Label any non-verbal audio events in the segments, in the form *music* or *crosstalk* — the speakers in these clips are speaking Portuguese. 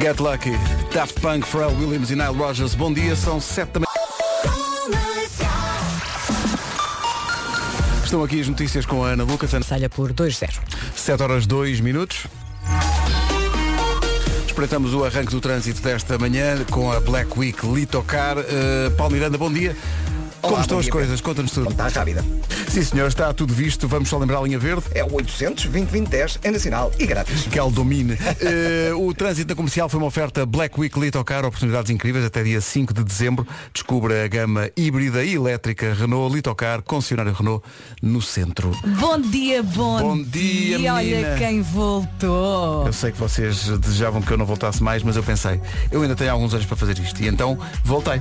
Get Lucky, Daft Punk, Pharrell Williams e Nile Rogers. Bom dia, são sete da manhã. Estão aqui as notícias com a Ana Lucas. Salha por 2-0. 7 horas 2 minutos. Espreitamos o arranque do trânsito desta manhã com a Black Week Litocar. Uh, Paulo Miranda, bom dia. Como estão as coisas? Conta-nos tudo. Está rápida. Sim, senhor, está tudo visto. Vamos só lembrar a linha verde. É o 800 2010 é nacional e grátis. Que ela domine. Eh, o trânsito na comercial foi uma oferta Black Week Litocar, oportunidades incríveis até dia 5 de dezembro. Descubra a gama híbrida e elétrica Renault Litocar, concessionário Renault, no centro. Bom dia, bom, Bom dia, E olha quem voltou. Eu sei que vocês desejavam que eu não voltasse mais, mas eu pensei, eu ainda tenho alguns anos para fazer isto. E então voltei.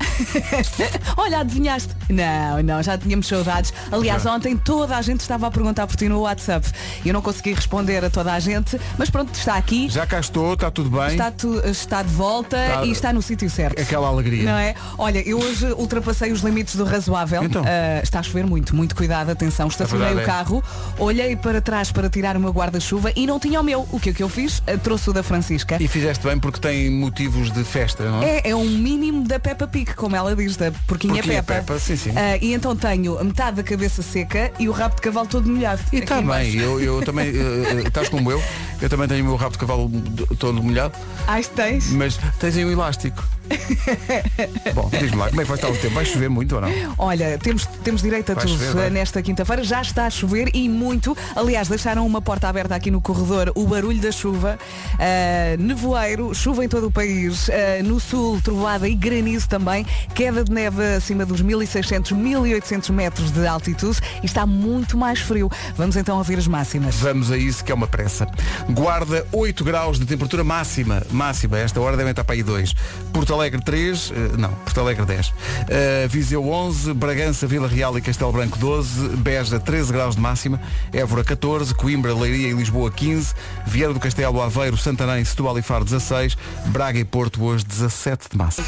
*laughs* Olha, adivinhaste? Não, não, já tínhamos saudades. Aliás, Já. ontem toda a gente estava a perguntar por ti no WhatsApp. Eu não consegui responder a toda a gente, mas pronto, está aqui. Já cá estou, está tudo bem. Está, tu- está de volta Está- e está no sítio certo. Aquela alegria. Não é? Olha, eu hoje ultrapassei os limites do razoável. Então? Ah, está a chover muito, muito cuidado, atenção. Estacionei verdade o é. carro, olhei para trás para tirar o meu guarda-chuva e não tinha o meu. O que é que eu fiz? Ah, Trouxe o da Francisca. E fizeste bem porque tem motivos de festa, não é? É, é um mínimo da Peppa Pig, como ela diz, da porquinha, Porquinha Peppa. Peppa, sim, sim. Ah, e então tenho a metade da cabeça seca e o rabo de cavalo todo molhado. E está bem, eu, eu também, *laughs* eh, eh, estás como eu, eu também tenho o meu rabo de cavalo todo molhado, Ai, tens? mas tens aí um elástico. *laughs* Bom, diz-me lá, como é que vai estar o tempo? Vai chover muito ou não? Olha, temos, temos direito a Vai tudo chover, eh, nesta quinta-feira. Já está a chover e muito. Aliás, deixaram uma porta aberta aqui no corredor. O barulho da chuva. Ah, nevoeiro, chuva em todo o país. Ah, no sul, trovoada e granizo também. Queda de neve acima dos 1600, 1800 metros de altitude. E está muito mais frio. Vamos então ouvir as máximas. Vamos a isso que é uma pressa. Guarda 8 graus de temperatura máxima. Máxima, esta hora devem estar para aí 2. Porto Alegre 3, eh, não, Porto Alegre 10. Eh, Viseu 11, Bragança, Vila Real e Castelo Branco 12, Beja 13 graus de máxima, Évora 14, Coimbra, Leiria e Lisboa 15, Vieira do Castelo, Aveiro, Santarém, Setúbal e Faro 16, Braga e Porto hoje 17 de máxima.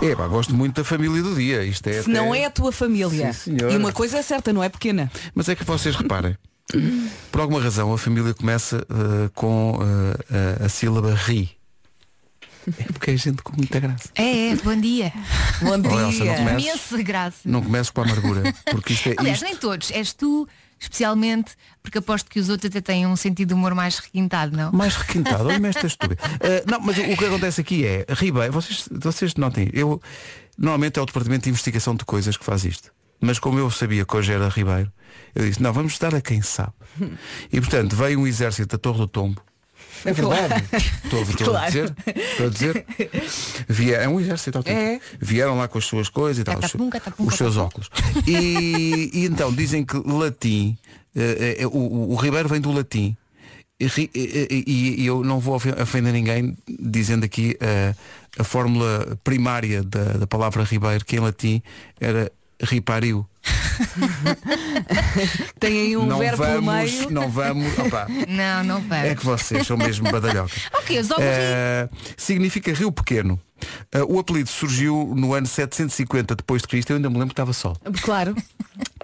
Epá, gosto muito da família do dia. Isto é Se não até- é a tua família. Sim, e uma coisa é certa, não é pequena. Mas é que vocês reparem, por alguma razão a família começa eh, com a, a sílaba ri. É porque é gente com muita graça. É, é, bom dia. Bom Oh, Elsa, não dia. comeces, Imensa graça. não comeces com a amargura. Porque isto é. Aliás, isto- nem todos. És tu, especialmente, porque aposto que os outros até têm um sentido de humor mais requintado, não? Mais requintado, olha-me esta estúpida. *laughs* Eh, não, mas o, o que acontece aqui é, Ribeiro, vocês, vocês notem, eu normalmente é o departamento de investigação de coisas que faz isto. Mas como eu sabia que hoje era Ribeiro, eu disse, não, vamos dar a quem sabe. E portanto veio um exército da Torre do Tombo. É verdade. *laughs* Estou, estou a Claro. dizer. Estou a dizer. Vier, é um exército autêntico. É. Vieram lá com as suas coisas e tal. os, catapum, os seus óculos. E, e então dizem que latim, eh, eh, o, o- Ribeiro vem do latim. E, e- e- eu não vou ofen- ofender ninguém dizendo aqui eh, a fórmula primária da, da palavra Ribeiro, que em latim era ripariu. *laughs* Tem aí um não verbo pelo vamos, meio. não vamos. opá, Não, não vai. é que vocês são mesmo badalhocas. *laughs* Ok, os ovos Eh, significa rio pequeno. Eh, o apelido surgiu no ano 750 depois de Cristo. Eu ainda me lembro que estava sol. Claro.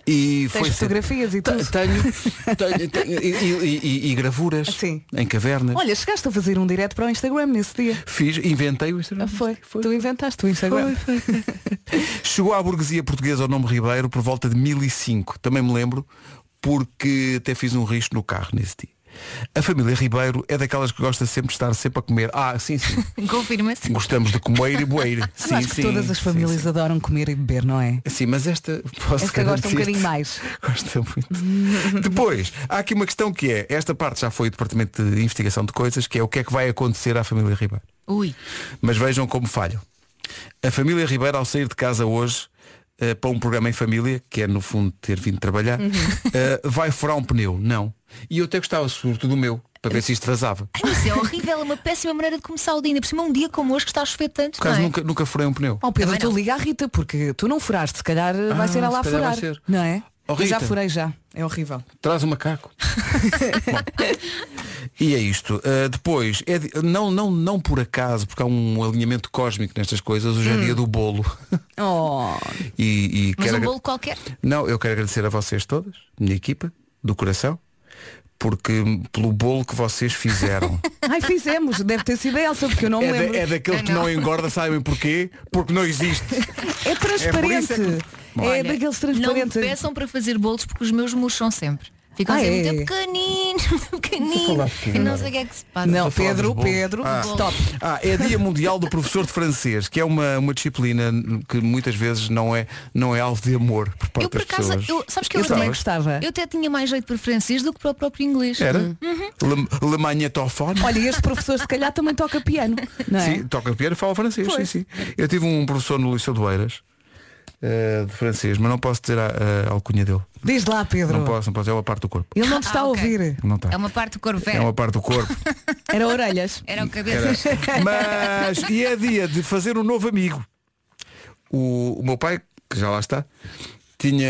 E Tens foi fotografias e tudo. Tenho, *laughs* tenho, e, e- e- gravuras Sim. em cavernas. Olha, chegaste a fazer um direto para o Instagram nesse dia. Fiz, inventei o Instagram. Ah, foi. Tu inventaste o Instagram. Foi, foi. *laughs* Chegou à burguesia portuguesa o nome Ribeiro por volta de 1005. Também me lembro porque até fiz um risco no carro nesse dia. A família Ribeiro é daquelas que gosta sempre de estar sempre a comer. Ah, sim, sim. *laughs* Confirma-se. Gostamos de comer e boeiro. *laughs* Eu Sim, acho que sim, todas as sim, famílias sim. adoram comer e beber, não é? Sim, mas esta posso Esta gosta um bocadinho mais. *laughs* Gosta muito. Depois, há aqui uma questão que é, esta parte já foi o Departamento de Investigação de Coisas, que é o que é que vai acontecer à família Ribeiro. Ui. Mas vejam como falham. A família Ribeiro, ao sair de casa hoje, eh, para um programa em família, que é no fundo ter vindo trabalhar, Uhum. *laughs* eh, vai furar um pneu. Não. E eu até gostava, sobretudo do meu, para ver se isto vazava. Ai, Isso é horrível, é uma péssima maneira de começar o dia. Ainda por cima um dia como hoje que está a chover tanto. Por acaso é? nunca, nunca furei um pneu. Oh Pedro, tu liga à Rita, porque tu não furaste, se calhar vai Ah, ser ela a vai furar. ser. Não é? Oh, Eu já furei já. É horrível. Traz o macaco. *laughs* Bom, e é isto. Uh, depois, é de- não, não, não por acaso, porque há um alinhamento cósmico nestas coisas, hoje é dia do bolo. *laughs* Oh. E, e Mas quero um agra- bolo qualquer. Não, eu quero agradecer a vocês todas, minha equipa, do coração, Porque pelo bolo que vocês fizeram. *laughs* Ai, fizemos. Deve ter sido a Elsa, porque eu não me é, lembro. da, é daquele que não engorda, sabem porquê? Porque não existe. *laughs* É transparente. É por isso É, Olha, daqueles Não me transparentes. peçam para fazer bolos porque os meus murcham sempre. Ficam Ah, sempre é? *laughs* muito pequeninos, muito pequeninos. E não sei o que é que se passa. Não, Pedro. Pedro, Ah. stop. Ah, é Dia Mundial do Professor de Francês, que é uma, uma disciplina que muitas vezes não é, não é alvo de amor por parte Eu por das pessoas. eu, sabes que eu, Eu também até, gostava. eu até tinha mais jeito para francês do que para o próprio inglês. Era? Hum. Le, Le Magnetophone? Olha, este professor se calhar também toca piano. Não é? Sim, toca piano e fala francês. Sim, Pois. sim. Eu tive um professor no Liceu do Eiras, eh, de francês, mas não posso dizer a, a alcunha dele. Diz lá, Pedro. Não posso, não posso, é uma parte do corpo. Ele não te está Ah, a ok. ouvir. Não está. É uma parte do corpo É velho. uma parte do corpo. *laughs* Era orelhas. Era o cabeça. Mas e é dia de fazer um novo amigo. O, o meu pai, que já lá está, tinha,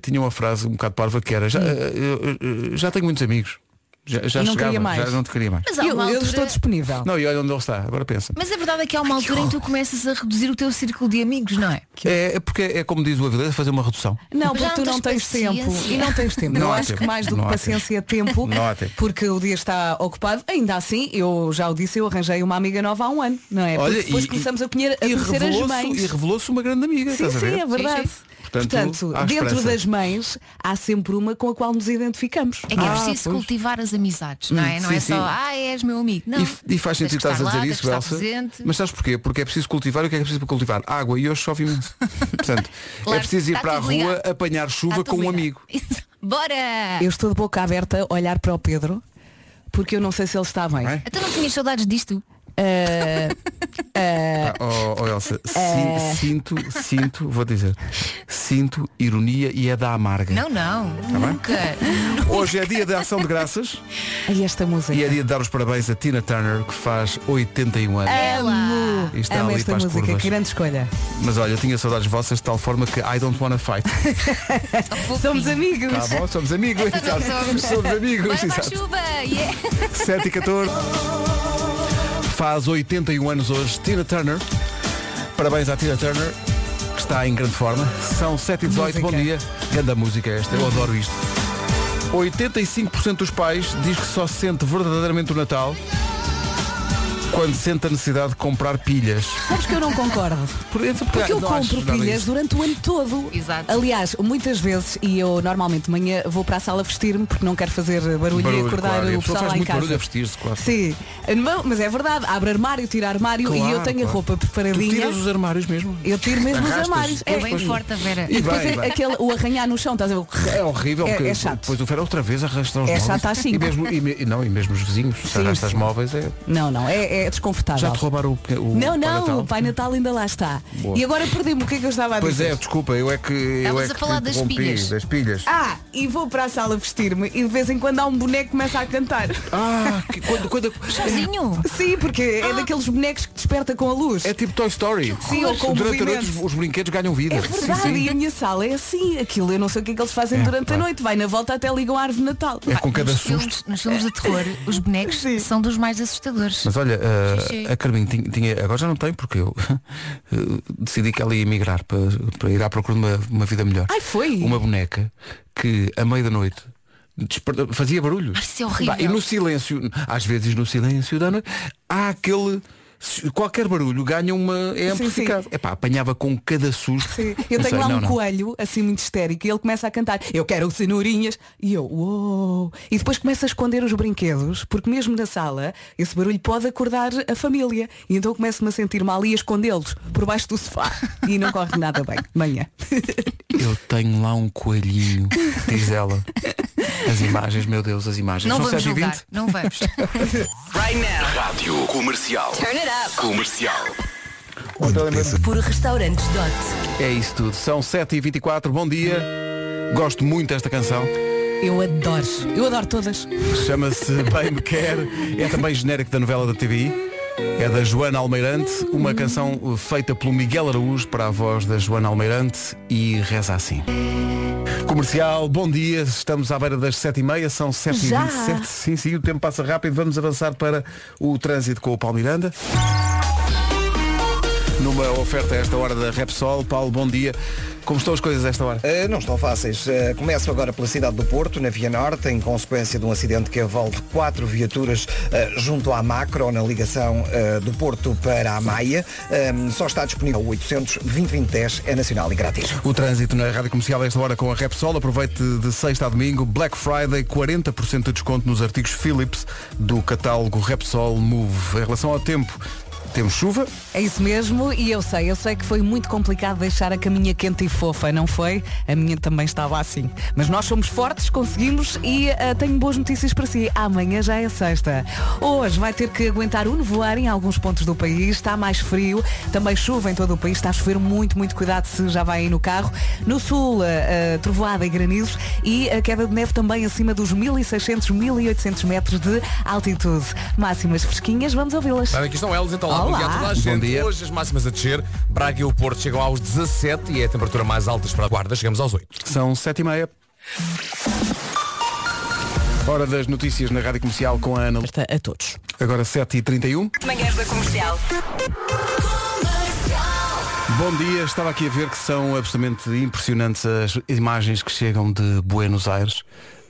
tinha uma frase um bocado parva que era já, eh, eu- eu- já tenho muitos amigos. Já, já E não chegava, queria mais. já não te queria mais. Mas há Eu, uma eu altura... estou disponível. Não, e olha onde ele está, agora pensa. Mas a verdade é que há uma altura em que tu começas a reduzir o teu círculo de amigos, não é? É, é porque é como diz o Avilés, fazer uma redução. Não, porque tu não não tens tens tempo. E não tens tempo. Não eu acho tempo. que mais do Não que paciência é tempo. *laughs* Não há tempo. Porque o dia está ocupado. Ainda assim, eu já o disse, eu arranjei uma amiga nova há um ano, não é? Porque depois começamos a conhecer, a e conhecer as revelou-se- mães. E revelou-se uma grande amiga, Sim, estás a sim, ver? é verdade. Sim, Portanto, Portanto, dentro esperança. das mães há sempre uma com a qual nos identificamos. É que é Ah, preciso pois. cultivar as amizades, não é? Hum, não sim, é sim. só, ah, és meu amigo. Não. E, e faz sentido que estás a dizer lá, isso, Elsa. Mas sabes porquê? Porque é preciso cultivar e o que é que é preciso para cultivar? Água e hoje chove imenso. *laughs* Portanto, Claro, é preciso ir para a rua ligado. apanhar chuva com um amigo. *laughs* Bora! Eu estou de boca aberta a olhar para o Pedro porque eu não sei se ele está bem. É? Até não tinhas saudades disto. Ah, Ah, oh, oh, Elsa, sin- sinto, sinto, vou dizer, sinto ironia e é da amarga. Não, não. bem? nunca. Hoje é dia de ação de graças ai, esta música. e é dia de dar os parabéns a Tina Turner, que faz 81 anos. Amo, E está amo ali esta música, curvas. que grande escolha. Mas olha, eu tinha saudades vossas de tal forma que I don't wanna fight. *laughs* Somos amigos. Tá bom? Somos amigos. Então somos. Amigos. A exato. chuva! Yeah. 7 e 14. Faz 81 anos hoje Tina Turner. Parabéns à Tina Turner, que está em grande forma. São 7 e 18, bom dia. Grande música esta, eu adoro isto. 85% dos pais diz que só sente verdadeiramente o Natal quando sente a necessidade de comprar pilhas. Sabes que eu não concordo. Por exemplo, Porque eu não acho compro nada pilhas durante o ano todo. Exato. Aliás, muitas vezes, e eu normalmente de manhã vou para a sala vestir-me porque não quero fazer barulho, Barulho, e acordar claro, e a o pessoa pessoal faz lá em muito casa. barulho a vestir-se, claro. Sim, Não, mas é verdade, abre armário, tira armário e eu Claro, tenho a claro. roupa Tu preparadinha. tiras os armários mesmo. Eu tiro mesmo os Arrastas. armários. Pois, É, Bem forte a Vera. E e depois bem, é bem. aquele, o arranhar no chão, estás a ver? É horrível É- porque é chato. depois o Fer outra vez arrasta os É móveis. chato às e cinco. mesmo e, e não, e mesmo os vizinhos, se Sim, arrasta os sim. móveis é. Não, não, é, é desconfortável. Já te roubaram o, o Não, Pai não, Natal? o Pai Natal ainda lá está. Boa. E agora perdi-me o que é que eu estava a Pois dizer. é, desculpa, eu é que. Eu Estavas é a falar das pilhas. Das pilhas. Ah, e vou para a sala vestir-me e de vez em quando há um boneco que começa a cantar. Ah, que- quando, quando, Sozinho? Sim, porque é daqueles bonecos que desperta com a luz. é tipo Toy Story. Sim, ou com Durante a noite os, os brinquedos ganham vida. É verdade, Sim, e sim. a minha sala é assim, aquilo eu não sei o que é que eles fazem É, durante a pá. noite. Vai na volta até ligam a árvore de Natal. É com cada nos, susto. filmes, nos filmes de terror, os bonecos Sim. são dos mais assustadores. Mas olha, uh, Xixi. a Carminho tinha, tinha- agora já não tem porque eu *laughs* uh, decidi que ela ia emigrar para, para ir à procura de uma, uma vida melhor. Ai, foi? Uma boneca que à meia da noite fazia barulhos. Ai, isso é horrível. E no silêncio, às vezes no silêncio da noite, há aquele. Qualquer barulho ganha uma. é amplificado. É pá, apanhava com cada susto. Sim. Eu Não tenho sei, lá não, um não. coelho, assim muito histérico, e ele começa a cantar, eu quero cenourinhas, e eu, uou! E depois começa a esconder os brinquedos, porque mesmo na sala, esse barulho pode acordar a família. E então eu começo-me a sentir mal e a escondê-los por baixo do sofá. *laughs* E não corre nada bem. Manhã. Eu tenho lá um coelhinho, diz ela. As imagens, meu Deus, as imagens. Não São vamos 7 20 julgar, não vamos. *laughs* Rádio Comercial. Comercial. Por restaurantes Dot. É isso tudo. São 7h24, bom dia. Gosto muito desta canção. Eu adoro. Eu adoro todas. Chama-se Bem Me Quer. É também genérico da novela da TVI. É da Joana Almeirante, uma canção feita pelo Miguel Araújo para a voz da Joana Almeirante e reza assim. Comercial, bom dia, estamos à beira das 7h30, são 7h27. Sim, sim, o tempo passa rápido, vamos avançar para o trânsito com o Paulo Miranda. numa oferta a esta hora da Repsol. Paulo, bom dia. Como estão as coisas a esta hora? Uh, não estão fáceis. Uh, começo agora pela cidade do Porto, na Via Norte, em consequência de um acidente que envolve quatro viaturas uh, junto à Macro, na ligação do Porto para a Maia. só está disponível o 800 2010 é nacional e grátis. O trânsito na Rádio Comercial a esta hora com a Repsol. Aproveite de sexta a domingo. Black Friday, 40% de desconto nos artigos Philips do catálogo Repsol Move. Em relação ao tempo, temos chuva. É isso mesmo, e eu sei, eu sei que foi muito complicado deixar a caminha quente e fofa, não foi? A minha também estava assim. Mas nós somos fortes, conseguimos e uh, tenho boas notícias para si. Amanhã já é sexta. Hoje vai ter que aguentar o nevoeiro em alguns pontos do país, está mais frio, também chuva em todo o país, está a chover muito, muito cuidado se já vai aí no carro. No sul, uh, trovoada e granizos e a queda de neve também acima dos 1600, 1800 metros de altitude. Máximas fresquinhas, vamos ouvi-las. Aqui estão elas então Olá. Bom dia a toda a gente. Bom dia. Hoje as máximas a descer. Braga e o Porto chegam aos 17 e é a temperatura mais alta para a Guarda. Chegamos aos 8. São 7 e meia. Hora das notícias na Rádio Comercial com a Ana. A todos. Agora 7h31. Manhãs da Comercial. Bom dia, estava aqui a ver que são absolutamente impressionantes as imagens que chegam de Buenos Aires.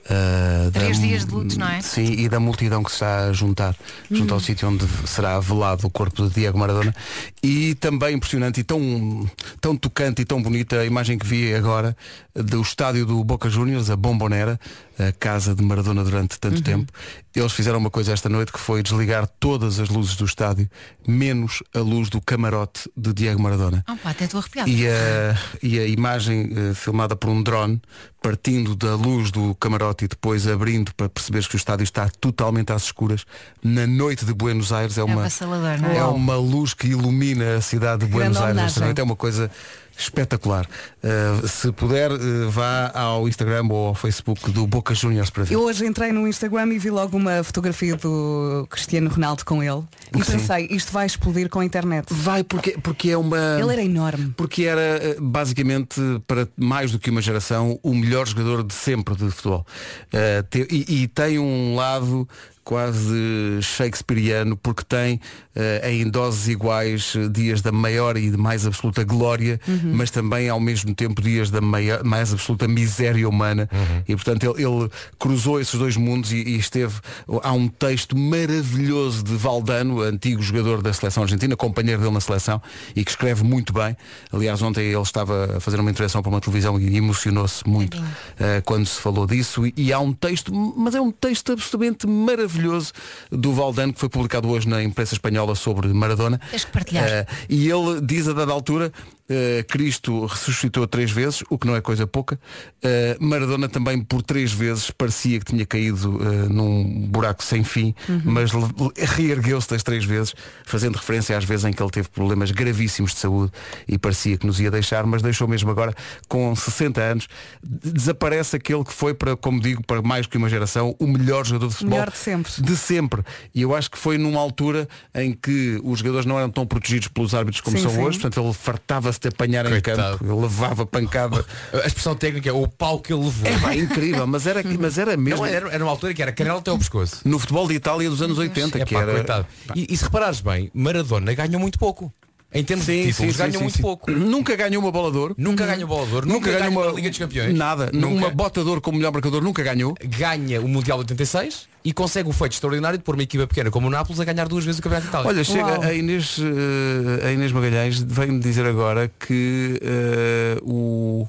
Uh, Três da, dias de luto, não é? Sim, e da multidão que se está a juntar uhum. junto ao hum. sítio onde será velado o corpo de Diego Maradona. E também impressionante e tão, tão tocante e tão bonita a imagem que vi agora do estádio do Boca Juniors, a Bombonera, a casa de Maradona durante tanto uhum. tempo. Eles fizeram uma coisa esta noite que foi desligar todas as luzes do estádio, menos a luz do camarote de Diego Maradona. Oh, pá, até estou arrepiado. E a, e a imagem uh, filmada por um drone, partindo da luz do camarote e depois abrindo para perceberes que o estádio está totalmente às escuras, na noite de Buenos Aires é uma, é? é uma luz que ilumina a cidade de Buenos Aires esta noite. É uma coisa espetacular. Uh, se puder, uh, vá ao Instagram ou ao Facebook do Boca Juniors para ver. Eu hoje entrei no Instagram e vi logo uma fotografia do Cristiano Ronaldo com ele. E Sim. pensei, isto vai explodir com a internet. Vai, porque, porque é uma. Ele era enorme. Porque era eh, basicamente, para mais do que uma geração, o melhor jogador de sempre de futebol. Uh, te, e, e tem um lado quase shakespeariano, porque tem uh, em doses iguais dias da maior e de mais absoluta glória, uhum. mas também ao mesmo tempo dias da maior, mais absoluta miséria humana. Uhum. E portanto ele, ele, cruzou esses dois mundos e, e, esteve. Há um texto maravilhoso de Valdano, antigo jogador da seleção argentina, companheiro dele na seleção, e que escreve muito bem. Aliás, ontem ele estava a fazer uma intervenção para uma televisão e emocionou-se muito uh, quando se falou disso. E, e há um texto, mas é um texto absolutamente maravilhoso maravilhoso do Valdano que foi publicado hoje na imprensa espanhola sobre Maradona. Tens que partilhar. Uh, e ele diz a dada altura Uh, Cristo ressuscitou três vezes, o que não é coisa pouca. Uh, Maradona também por três vezes parecia que tinha caído num buraco sem fim, uhum. mas reergueu-se das três vezes, fazendo referência às vezes em que ele teve problemas gravíssimos de saúde e parecia que nos ia deixar, mas deixou mesmo agora com 60 anos. Desaparece aquele que foi para, como digo, para mais que uma geração, o melhor jogador de futebol. Melhor de sempre. De sempre. E eu acho que foi numa altura em que os jogadores não eram tão protegidos pelos árbitros como sim, são sim. hoje, portanto ele fartava se de apanhar Coitado. em campo, levava pancada. *laughs* A expressão técnica é o pau que ele levou. É pá, incrível, mas era, mas era mesmo. Não, era, era uma altura que era canela até o pescoço. No futebol de Itália dos anos 80, é, que pá, era. Coitado. E, e se reparares bem, Maradona ganhou muito pouco. Em termos sim, de títulos, sim, ganhou sim, muito pouco. Nunca ganhou uma bola de ouro. Nunca ganhou bola de ouro. Nunca, nunca ganhou uma Liga dos Campeões. Nada. Nunca. Uma bota de ouro como melhor marcador nunca ganhou. Ganha o Mundial 86 e consegue o feito extraordinário de pôr uma equipa pequena como o Nápoles a ganhar duas vezes o Campeonato de Itália. Olha, chega a Inês, uh, a Inês Magalhães vem-me dizer agora que uh, o,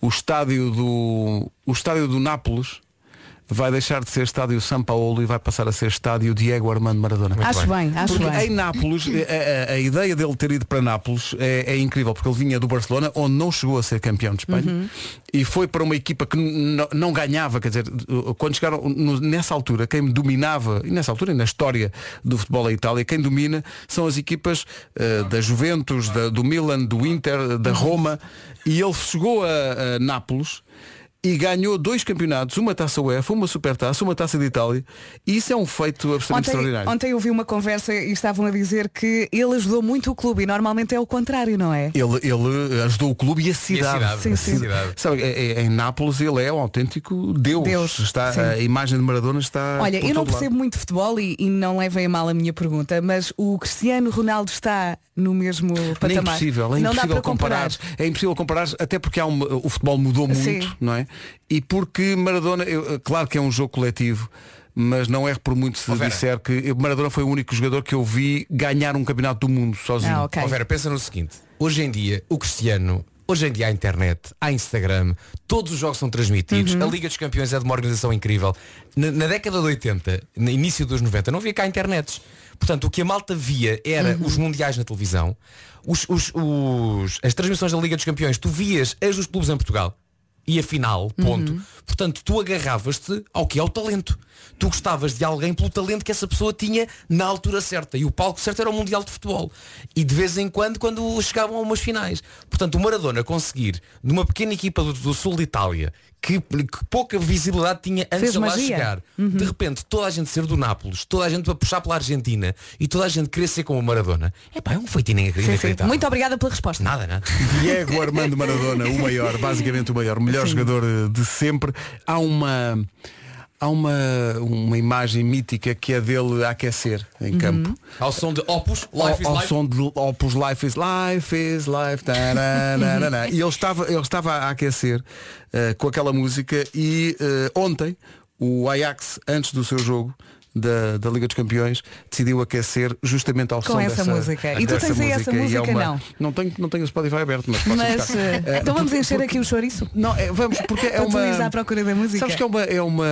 o estádio do o estádio do Nápoles vai deixar de ser estádio São Paulo e vai passar a ser estádio Diego Armando Maradona. Muito acho bem, bem acho porque bem. em Nápoles, a, a, a, ideia dele ter ido para Nápoles é, é, incrível, porque ele vinha do Barcelona, onde não chegou a ser campeão de Espanha, uhum. e foi para uma equipa que não ganhava, quer dizer, quando chegaram no, nessa altura, quem dominava, e nessa altura, e na história do futebol da Itália, quem domina são as equipas uh, da Juventus, da, do Milan, do Inter, da Roma, e ele chegou a, a Nápoles e ganhou dois campeonatos, uma taça UEFA, uma supertaça, uma taça de Itália. E isso é um feito absolutamente Ontem, extraordinário. ontem eu vi uma conversa e estavam a dizer que ele ajudou muito o clube e normalmente é o contrário, não é? Ele, ele ajudou o clube e a cidade. cidade, Sim, A sim. cidade. Sabe, é- é- em Nápoles ele é um autêntico Deus. Deus, está, sim. a imagem de Maradona está. Olha, por eu não todo lado. percebo muito de futebol e, e não levem a mal a minha pergunta, mas o Cristiano Ronaldo está no mesmo É patamar. impossível, é não dá impossível para comparar. comparar. É impossível comparar, até porque há uma- o futebol mudou muito, Sim. não é? E porque Maradona, eu- claro que é um jogo coletivo, mas não é por muito se Vera. disser que Maradona foi o único jogador que eu vi ganhar um campeonato do mundo sozinho. Ah, ok. Ó Vera, pensa no seguinte, hoje em dia o Cristiano, hoje em dia há internet, há Instagram, todos os jogos são transmitidos, Uhum. a Liga dos Campeões é de uma organização incrível. Na, na década de 80, no início dos 90, não havia cá internets. Portanto, o que a malta via era Uhum. os mundiais na televisão, os- os- os- as transmissões da Liga dos Campeões, tu vias as dos clubes em Portugal e a final, ponto. Uhum. Portanto, tu agarravas-te ao que é o talento. Tu gostavas de alguém pelo talento que essa pessoa tinha na altura certa. E o palco certo era o Mundial de Futebol. E de vez em quando, quando chegavam a umas finais. Portanto, o Maradona conseguir, numa pequena equipa do, do sul de Itália, que, que pouca visibilidade tinha antes Fez de lá magia. Uhum. chegar, de repente toda a gente ser do Nápoles, toda a gente a puxar pela Argentina e toda a gente querer ser como o Maradona, é é um Sim, sim. inacreditável. Muito obrigada pela resposta. Nada, nada. *laughs* Diego Armando Maradona, o maior, basicamente o maior, o melhor jogador eh, de sempre. Há uma há uma, uma imagem mítica que é dele a aquecer em Uhum. campo. Ao som de Opus, Life is ao, ao Life. som de Opus Life is Life is Life e ele estava, ele estava a aquecer eh, com aquela música e eh, ontem o Ajax antes do seu jogo da, da Liga dos Campeões decidiu aquecer justamente ao Com som essa dessa, música. E tu dessa tens aí essa e é música, uma- não? Não tenho, não tenho o Spotify aberto, mas posso Mas Eh, então vamos encher porque- aqui o chouriço. Não, é, vamos, porque é uma. à procura da música. Sabes que é, uma, é, uma,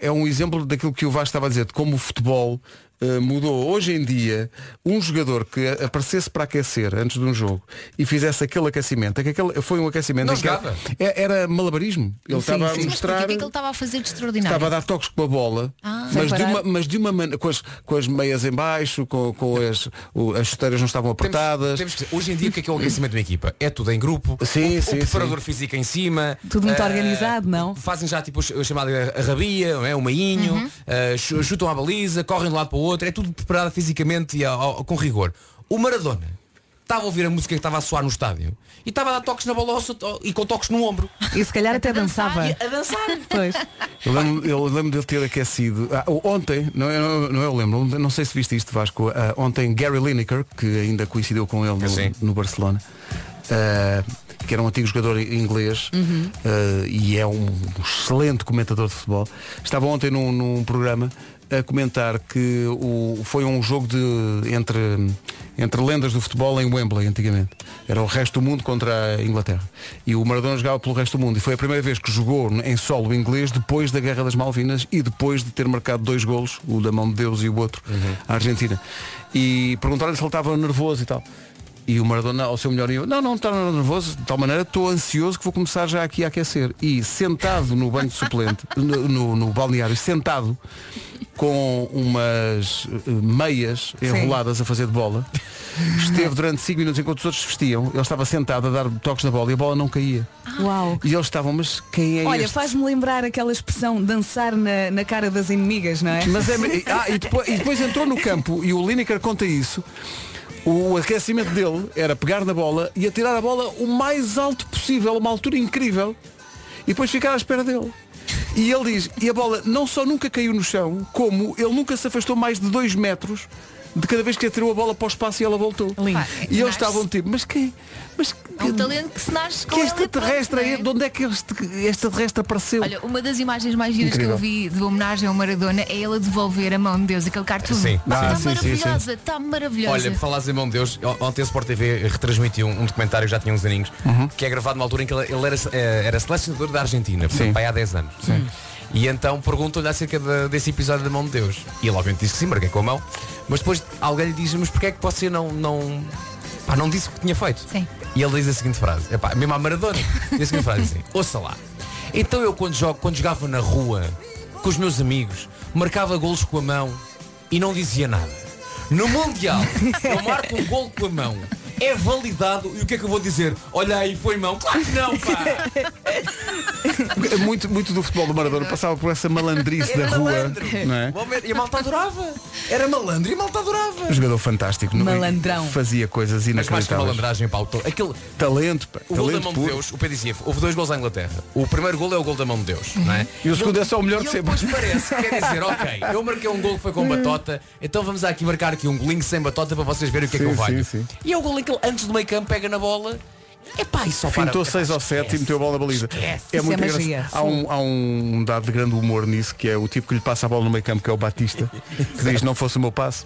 é um exemplo daquilo que o Vasco estava a dizer, de como o futebol eh, mudou. Hoje em dia, um jogador que aparecesse para aquecer antes de um jogo e fizesse aquele aquecimento, é que aquele, foi um aquecimento Não em que era, era malabarismo. Ele Sim, estava a sim. Mostrar. que é que ele estava a fazer de extraordinário? Estava a dar toques com a bola, Ah. mas, de uma, mas de uma maneira, com as, com as meias em baixo, com, com as, o- as chuteiras não estavam Temos- apertadas. temos que dizer, hoje em dia o que é que é o aquecimento de uma equipa? É tudo em grupo, Sim, o, sim, o preparador físico em cima, Tudo muito eh, organizado, não? Fazem já tipo a chamada a rabia, é? o mainho, Uhum. eh, chu- chutam à baliza, correm de um lado para o outro, é tudo preparado fisicamente e ao- ao- com rigor. O Maradona estava a ouvir a música que estava a soar no estádio e estava a dar toques na seu- e com toques no ombro. E se calhar até dançava. A dançar. *laughs* Pois. Eu lembro, eu lembro dele ter aquecido. Ah, ontem, não, é- não, não eu lembro, não sei se viste isto Vasco, ah, ontem Gary Lineker, que ainda coincidiu com ele no, no Barcelona, ah, que era um antigo jogador inglês ah, e é um excelente comentador de futebol, estava ontem num, num programa a comentar que o, foi um jogo de, entre, entre lendas do futebol em Wembley antigamente. Era o resto do mundo contra a Inglaterra. E o Maradona jogava pelo resto do mundo. E foi a primeira vez que jogou em solo inglês depois da Guerra das Malvinas e depois de ter marcado dois golos, o da mão de Deus e o outro, à Argentina. E perguntaram-lhe se ele estava nervoso e tal. E o Maradona, ao seu melhor nível, não, não está nervoso, de tal maneira estou ansioso que vou começar já aqui a aquecer. E sentado no banho de suplente, *laughs* no, no, no balneário, sentado, com umas eh, meias enroladas a fazer de bola, esteve durante 5 minutos enquanto os outros se vestiam, ele estava sentado a dar toques na bola e a bola não caía. Uau. E eles estavam, mas quem é Olha, este? faz-me lembrar aquela expressão dançar na, na cara das inimigas, não é? Mas é, ah, e, depois, e depois entrou no campo e o Lineker conta isso. O aquecimento dele era pegar na bola e atirar a bola o mais alto possível, uma altura incrível, e depois ficar à espera dele. E ele diz, e a bola não só nunca caiu no chão, como ele nunca se afastou mais de dois metros de cada vez que atirou a bola para o espaço e ela voltou. Lindo. E eles estavam tipo, mas quem? Mas É um talento que se nasce com que e extraterrestre é? não De onde é que este extraterrestre apareceu? Olha, uma das imagens mais giras que eu vi de homenagem ao Maradona é ele a devolver a mão de Deus, aquele cartoon. Sim. Ah, Está sim, sim, sim. maravilhosa, está maravilhosa. Olha, por falares em mão de Deus, ontem a Sport TV retransmitiu um, um documentário já tinha uns aninhos, que é gravado numa altura em que ele, ele era, eh, era selecionador da Argentina, Sim. portanto, pai há 10 anos. E então perguntam-lhe acerca de- desse episódio da mão de Deus. E ele obviamente disse que sim, marquei com a mão. Mas depois alguém lhe diz, mas porquê é que você não, não, pá, não disse o que tinha feito? Sim. E ele diz a seguinte frase, epá, mesmo à Maradona, diz a seguinte frase assim, *laughs* ouça lá. Então eu quando, jogo, quando jogava na rua, com os meus amigos, marcava golos com a mão e não dizia nada. No Mundial, eu marco um golo com a mão é validado e o que é que eu vou dizer? Olha aí, foi mão. Claro que não, pá. muito, muito do futebol do Maradona passava por essa malandrice da rua. Não é? E a malta adorava. Era malandro e a malta adorava. Um jogador fantástico. não é? Malandrão. Fazia coisas Mas mais que a inacreditáveis. malandragem, Paulo. Aquele, Talento, pá, o gol da talento mão de puro. Deus, o Pedro dizia, houve dois gols à Inglaterra. O primeiro gol é o gol da mão de Deus, não é? E o segundo é só o melhor E de ele sempre. depois parece, quer dizer, ok, eu marquei um gol que foi com *laughs* batota, então vamos aqui marcar aqui um golinho sem batota para vocês verem o que é que Sim, eu valho. sim, sim. E é o gol em que ele, antes do meio campo, pega na bola, epá, e só para. Fintou epá, 6 ou 7 e meteu a bola na baliza. Esquece. É Isso muito é magia. Há um, há um dado de grande humor nisso, que é o tipo que lhe passa a bola no meio campo, que é o Batista, que diz não fosse o meu passe.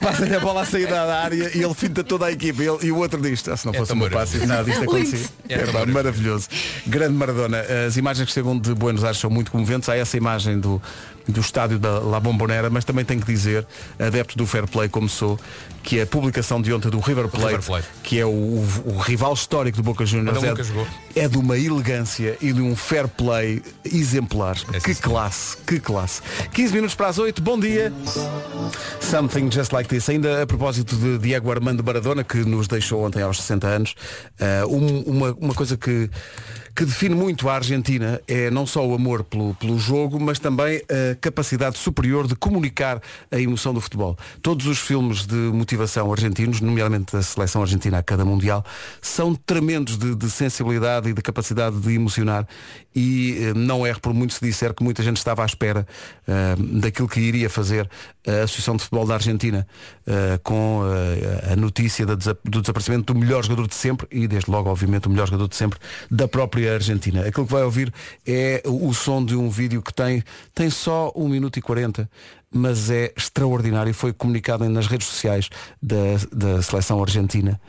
Passa-lhe a bola à saída da área e ele finta toda a equipa. E, ele- e o outro diz, ah, se não É fosse o meu passe, nada disto acontecia. É É, tão maravilhoso. Grande Maradona. As imagens que chegam de Buenos Aires são muito comoventes. Há essa imagem do, do estádio da La Bombonera, mas também tenho que dizer, adepto do Fair Play como sou, que a publicação de ontem do River Plate, River Plate. que é o, o- o rival histórico do Boca Juniors, é, jogou. é de uma elegância e de um fair play exemplares. É, que sim, classe, que classe. 15 minutos para as 8, bom dia. Something just like this. Ainda a propósito de Diego Armando Maradona, que nos deixou ontem aos 60 anos, eh, um- uma, uma coisa que, que define muito a Argentina é não só o amor pelo, pelo jogo, mas também a capacidade superior de comunicar a emoção do futebol. Todos os filmes de motivação argentinos, nomeadamente da seleção argentina a cada mundial, são tremendos de, de sensibilidade e de capacidade de emocionar e eh, não erro por muito se disser que muita gente estava à espera eh, daquilo que iria fazer a Associação de Futebol da Argentina eh, com eh, a notícia da desa- do desaparecimento do melhor jogador de sempre e desde logo obviamente o melhor jogador de sempre da própria Argentina. Aquilo que vai ouvir é o, som de um vídeo que tem, tem só 1 minuto e 40 mas é extraordinário. Foi comunicado nas redes sociais da, da seleção argentina.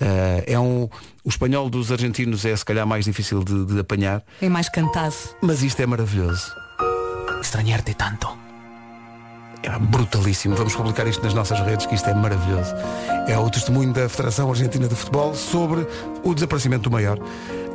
Eh, é um, o espanhol dos argentinos é se calhar mais difícil de, de apanhar, É mais cantado. mas isto é maravilhoso. Estranhar-te tanto. É brutalíssimo. Vamos publicar isto nas nossas redes, que isto é maravilhoso. É o testemunho da Federação Argentina de Futebol sobre o desaparecimento do maior.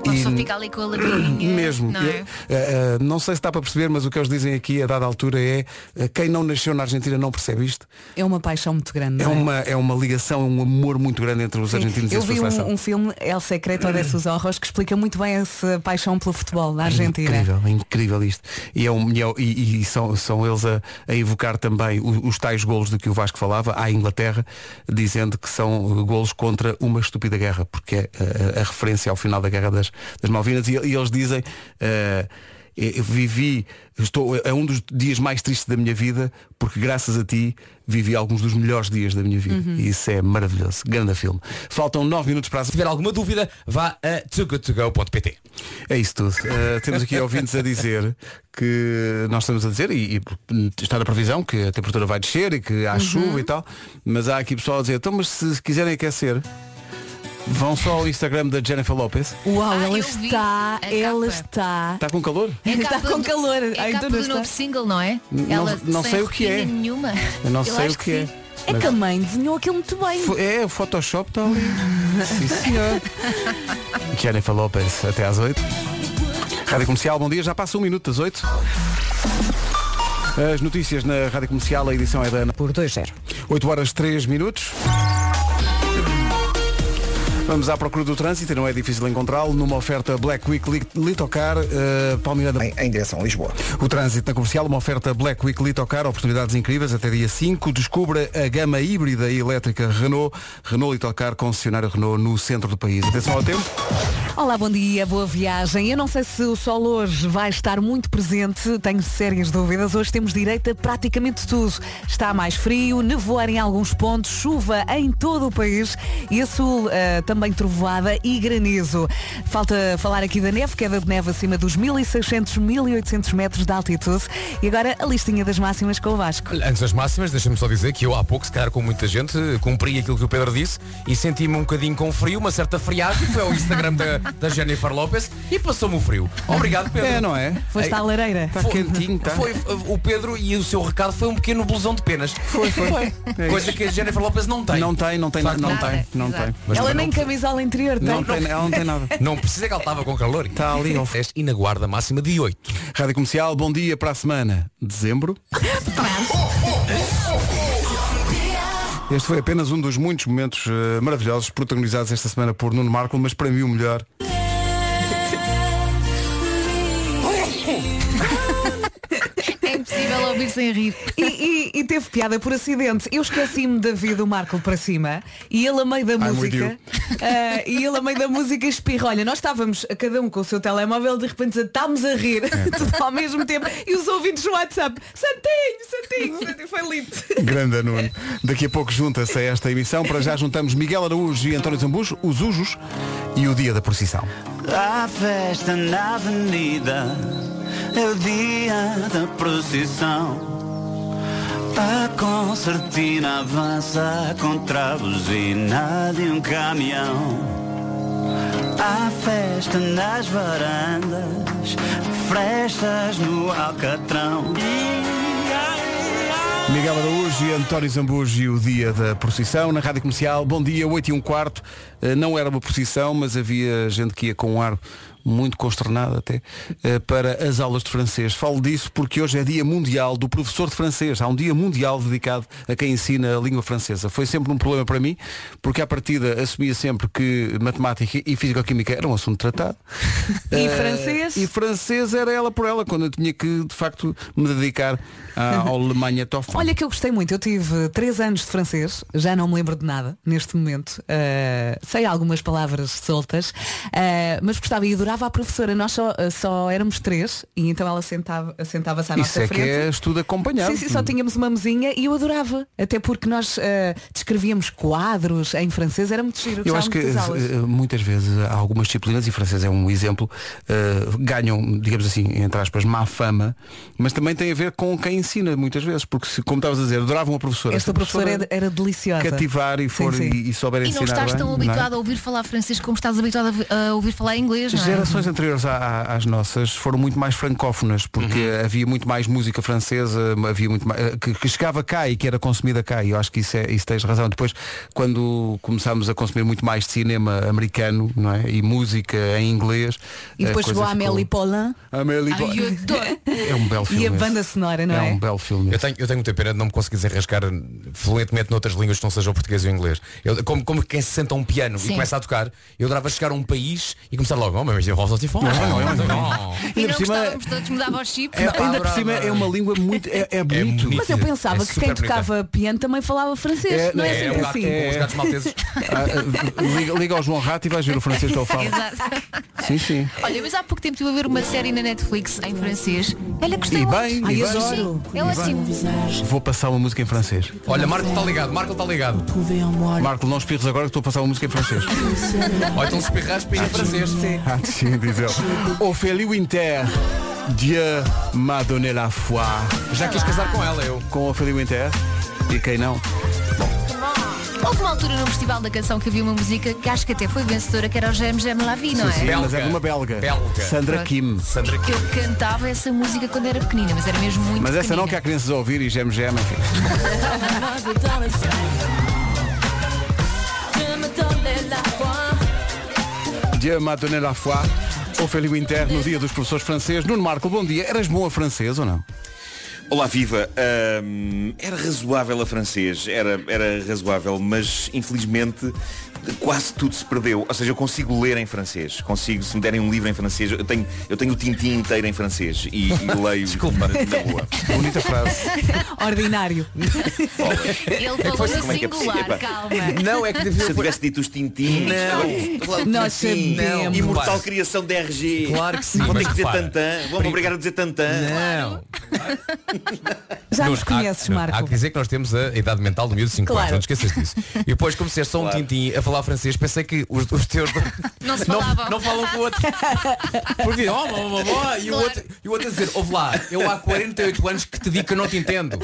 Uma E- pessoa fica ali com a lagriminha. *clears throat* mesmo. Não E, é? eh, não sei se está para perceber, mas o que eles dizem aqui a dada altura é eh, quem não nasceu na Argentina não percebe isto. É uma paixão muito grande. É não uma, é uma ligação, um amor muito grande entre os Sim. argentinos e Eu a sua vi seleção. um, um filme, El Secreto de sus Ojos, que explica muito bem essa paixão pelo futebol na Argentina. É incrível, é incrível isto. E, é um, e, é- e- e são, são eles a, a evocar também os, os tais golos de que o Vasco falava à Inglaterra, dizendo que são golos contra uma estúpida guerra, porque é a- a referência ao final da guerra das, das Malvinas. E, e eles dizem. eh, eu vivi, estou, é um dos dias mais tristes da minha vida, porque graças a ti vivi alguns dos melhores dias da minha vida. Uhum. E isso é maravilhoso. Grande filme. Faltam nove minutos para Se tiver alguma dúvida, vá a togotogo.pt. É isso tudo. Uh, temos aqui ouvintes a dizer que nós estamos a dizer, e, e está na previsão que a temperatura vai descer e que há Uhum. chuva e tal, mas há aqui pessoal a dizer, então mas se quiserem aquecer, vão só ao Instagram da Jennifer Lopez. Uau, Ah, ela eu vi está, a ela capa. está. Está com calor? É Está capa com do- calor. É Ai, capa tu não do novo está. single, não é? Não- Ela não sem sei o que é. roupinha Nenhuma. Eu não sei o que é. sim. É que a mãe desenhou aquilo muito bem. Fo- É, o Photoshop está ali. Sim, senhor. *laughs* Jennifer Lopez, até às 8. Rádio Comercial, bom dia, já passa um minuto das 8. As notícias na Rádio Comercial, a edição é da Ana. Por 2-0. 8 horas 3 minutos. Vamos à procura do trânsito, e não é difícil encontrá-lo, numa oferta Black Week Li- Litocar, uh, Palmeiranda. Em, em direção a Lisboa. O trânsito na comercial, uma oferta Black Week Litocar, oportunidades incríveis até dia 5. Descubra a gama híbrida e elétrica Renault. Renault Litocar, concessionário Renault no centro do país. Atenção ao tempo. Olá, bom dia, boa viagem. Eu não sei se o sol hoje vai estar muito presente, tenho sérias dúvidas. Hoje temos direito a praticamente tudo. Está mais frio, nevoar em alguns pontos, chuva em todo o país e a sul eh, também trovoada e granizo. Falta falar aqui da neve, queda de neve acima dos 1600, 1800 metros de altitude. E agora a listinha das máximas com o Vasco. Antes das máximas, deixa-me só dizer que eu há pouco, se calhar com muita gente, cumpri aquilo que o Pedro disse e senti-me um bocadinho com frio, uma certa friagem, foi ao Instagram da, da Jennifer Lopez e passou-me o frio. Obrigado, Pedro. É, não é? Foste à lareira. Está quentinho, tá? Foi, o Pedro e o seu recado foi um pequeno blusão de penas. Foi, foi. É Coisa que a Jennifer Lopez não tem. Não tem, não tem, facto, não nada. tem, não tem. Mas Ela também nem não, camisola interior tem. Não tem, ela não tem nada. *laughs* não precisa que ela estava com calor. Está ali ao E na guarda máxima de 8. Rádio Comercial, bom dia para a semana. Dezembro. *laughs* Este foi apenas um dos muitos momentos eh, maravilhosos protagonizados esta semana por Nuno Marco, mas para mim o melhor. Ouvir sem rir. E, e- e teve piada por acidente. Eu esqueci-me da vida do Marco para cima e ele a meio da música ah, e ele a meio da música espirra. Olha, nós estávamos a cada um com o seu telemóvel, de repente estávamos a rir *laughs* tudo ao mesmo tempo e os ouvintes no WhatsApp. Santinho, Santinho, Santinho, foi lindo. Grande Nuno. Daqui a pouco junta-se a esta emissão. Para já juntamos Miguel Araújo e António Zambujo, os Ujos e o dia da procissão. A festa na avenida é o dia da procissão. A concertina avança contra a buzina de um caminhão. Há festa nas varandas, frestas no alcatrão. Miguel Araújo e António Zambujo o dia da procissão na Rádio Comercial. Bom dia, 8 e um quarto. Eh, Não era uma procissão, mas havia gente que ia com um ar muito consternado até, eh, para as aulas de francês. Falo disso porque hoje é dia mundial do professor de francês. Há um dia mundial dedicado a quem ensina a língua francesa. Foi sempre um problema para mim, porque à partida assumia sempre que matemática e físico-química era um assunto tratado. *laughs* E Eh, francês? E francês era ela por ela, quando eu tinha que, de facto, me dedicar à- ao *laughs* Alemanha Toffel. Olha que eu gostei muito. Eu tive três anos de francês, já não me lembro de nada neste momento. Ah, sei algumas palavras soltas, ah, mas gostava e adorava a professora. Nós só, só éramos três e então ela sentava- sentava-se à Isso nossa é frente. que é estudo acompanhado. Sim, sim, só tínhamos uma mesinha e eu adorava. Até porque nós ah, descrevíamos quadros em francês, era muito giro. Eu acho que eh, muitas vezes há algumas disciplinas, e francês é um exemplo, eh, ganham, digamos assim, entre aspas, má fama, mas também tem a ver com quem ensina muitas vezes, porque se, como estavas a dizer, adorava uma professora. Esta Se a professora era, era deliciosa. cativar e, for, Sim, sim. E, e souber E ensinar não estás bem, tão não é? habituado a ouvir falar francês como estás habituado a a ouvir falar inglês, não é? Gerações anteriores à- à- às nossas foram muito mais francófonas, porque Uhum. havia muito mais música francesa, havia muito mais, que, que chegava cá e que era consumida cá, e eu acho que isso, é, isso tens razão. Depois, quando começámos a consumir muito mais de cinema americano não é? e música em inglês. E depois a chegou a Amélie ficou- Poulain Amélie adoro. É um belo filme. e a esse. banda sonora, não é? É um belo filme. Eu tenho, eu tenho muita pena de não me conseguir desenrascar fluentemente noutras línguas que não sejam o português e o inglês. Eu, como, como quem se senta a um piano Sim. e começa a tocar, eu adorava chegar a um país e começar logo, oh, mas eu vou E Ainda não por cima- gostávamos todos, mudava ao chip. É, ainda por cima é uma língua muito. É, é bonito. bonito. Mas eu pensava É que quem bonita. tocava piano também falava francês. É, não é, é, É, sempre gato, assim. É. os gatos malteses. Ah, ah, liga, liga ao João Rato e vais ver o francês que ele fala. Exato. Sim, sim. Olha, mas há pouco tempo estive a ver uma série na Netflix em francês. Olha, gostei E muito. bem, Ai, e bem. adoro. É ótimo. Vou passar uma música em francês. Olha, Marco está ligado, Marco está ligado. Marco, não espirres agora que estou a passar uma música em francês. Ou então se espirrar, espirra em francês. Ah, sim, diz ele. *laughs* Ophélie Winter, Dieu m'a donné la foi. Já quis casar com ela, eu. Com Ophélie Winter. E quem não? Houve uma altura no Festival da Canção que havia uma música que acho que até foi vencedora, que era o Gem Gem La Vie, não é? Sim, Belga. mas é de uma belga. Belga. Sandra. Kim. Sandra Eu cantava essa música quando era pequenina, mas era mesmo muito Mas essa não que pequenina. há crianças a ouvir e gem gem, enfim. *laughs* Dieu m'a la foi. Ophélie Winter no dia dos professores franceses. Nuno Marco, bom dia. Eras bom a francês ou não? Olá, viva. Ahm, era razoável a francês, era, era razoável, mas infelizmente quase tudo se perdeu. Ou seja, eu consigo ler em francês. Consigo, se me derem um livro em francês, eu tenho, eu tenho o Tintim inteiro em francês e, e leio *laughs* Desculpa. na, na boa. Bonita frase. *laughs* Ordinário. Ele falou no como é que é possível? singular, calma. *laughs* Não, é que Se devia eu tivesse dito os Tintins, Não. Nós sabemos. imortal criação de RG. Claro que sim, Vão ter que dizer tantã, vão me obrigar a dizer tantã. Não. Já nos conheces, há, Marco. Há que dizer que nós temos a idade mental do miúdo de 5 Claro. anos, não te esqueças disso. E depois comecei só um Claro. tintim a falar francês, pensei que os, os teus *laughs* Não não, não falam com o outro. *laughs* Porque, oh, oh, oh, oh, e, o outro, e o outro a dizer, ouve lá, eu há 48 anos que te digo que eu não te entendo.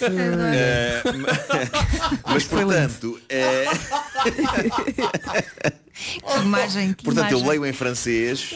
Eh, *laughs* mas portanto, eh, Que imagem, que Portanto, eu imagem. leio em francês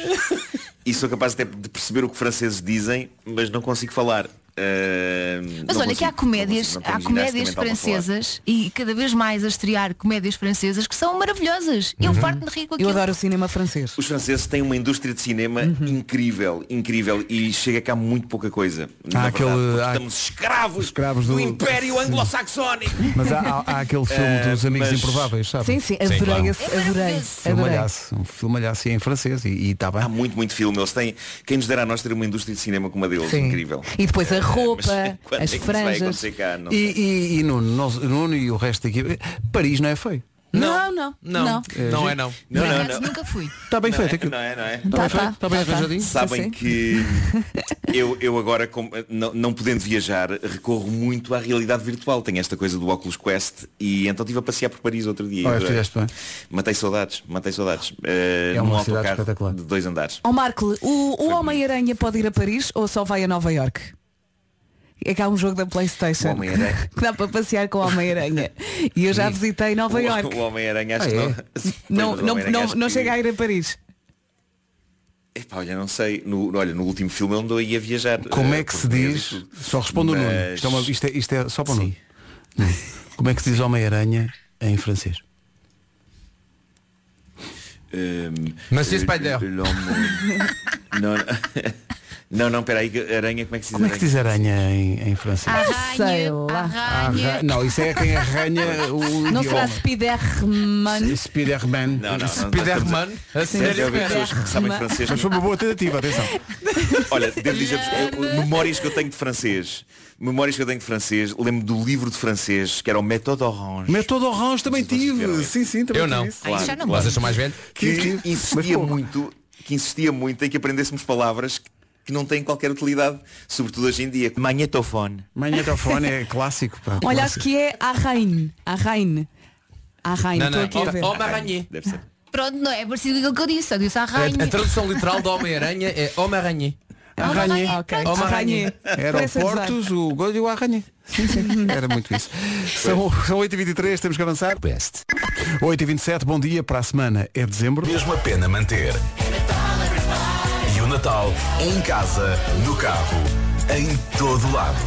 e sou capaz até de perceber o que franceses dizem, mas não consigo falar. Uh, Mas olha que há comédias, há comédias francesas e cada vez mais a estrear comédias francesas que são maravilhosas. Eu farto-me de rir com Eu aquilo. adoro o cinema francês. Os franceses têm uma indústria de cinema Uhum. incrível, incrível e chega cá muito pouca coisa. Há aquele- verdade, há- estamos escravos, Escravos do, do- Império. Anglo-Saxónico. Mas há, há- há aquele filme *laughs* Eh, dos Amigos mas- Improváveis, sabe? Sim, sim, adorei claro. esse, É adorei. Filmalhaço, um filmalhaço em francês e está bem. Há muito, muito filme. Eles têm. Quem nos dera a nós ter uma indústria de cinema como a deles, Sim. incrível. E depois a roupa, mas quando as é franjas. cá? Não E, e, e Nuno, nós- Nuno e o resto da equipe. Paris não é feio. Não, não, Não, não. não, é não. Não, Por não, acaso não. Nunca fui. Está bem Não feito é, aquilo. não é, não é? Está Tá, bem feito, tá, está bem tá, tá. arranjadinho. Sabem sim. que eu, eu agora, como, não, não podendo viajar, recorro muito à realidade virtual. Tenho esta coisa do Oculus Quest e então estive a passear por Paris outro dia. Olha, fizeste bem. Matei saudades, matei saudades. Eh, É uma cidade espetacular. de dois andares. Ó Marco, o, o Homem-Aranha pode ir a Paris ou só vai a Nova York? É que há um jogo da Playstation O *laughs* que dá para passear com o Homem-Aranha. E eu já visitei Nova O- York. O Homem-Aranha acho Ah, que é? *laughs* não. Mas o não, não, não que- chega a ir a Paris. Epá, olha, não sei. No, olha, no último filme ele andou aí a viajar. Como eh, é que por se diz? Só responde o Nuno. Mas- Isto é, uma- isto é- isto é só para o. Nuno. Nuno. Como é que se diz Homem-Aranha em francês? Ehm, Monsieur eh, Spider. l'homme- *laughs* Não, não. Peraí, que aranha, como é que se diz Como é que se diz aranha em, em francês? sei Arranha, lá. arranha. Arra- Não, isso é quem arranha o Não será idioma. Spiderman? Spiderman. Não, não, não. Spiderman? A Deve sério? haver pessoas que sabem Mas- francês. Mas foi uma boa tentativa, atenção. *laughs* Olha, devo dizer-vos, eu- memórias que eu tenho de francês. Memórias que eu tenho de francês, lembro do livro de francês, que era o Méthode Orange. Método Orange também sei tive. Sim, sim, também Eu tive não. isso. Ah, isso já não claro. Vocês são mais velhos? Tive, que tive. Mas insistia pouco. muito, que insistia muito em que aprendêssemos palavras que não têm qualquer utilidade, sobretudo hoje em dia. Magnetofone. Magnetofone é *laughs* clássico. Pá, Olha, acho que é Arrain. Arrain. Arrain, Não, estou não. aqui a ver. Homem-Aranha. Deve ser. Pronto, não é parecido com aquilo que eu disse. Eu disse A, arranha. a tradução literal do Homem-Aranha é Homem-Aranha. Arranha. Ok. Homem-Aranha. Arranha. Era o. Portos, o Gol e o Arranha. Sim, sim. *laughs* Era muito isso. São, são 8h23, temos que avançar. Best. 8h27, bom dia para a semana. É dezembro. Mesmo a pena manter. Natal em casa, no carro, em todo lado.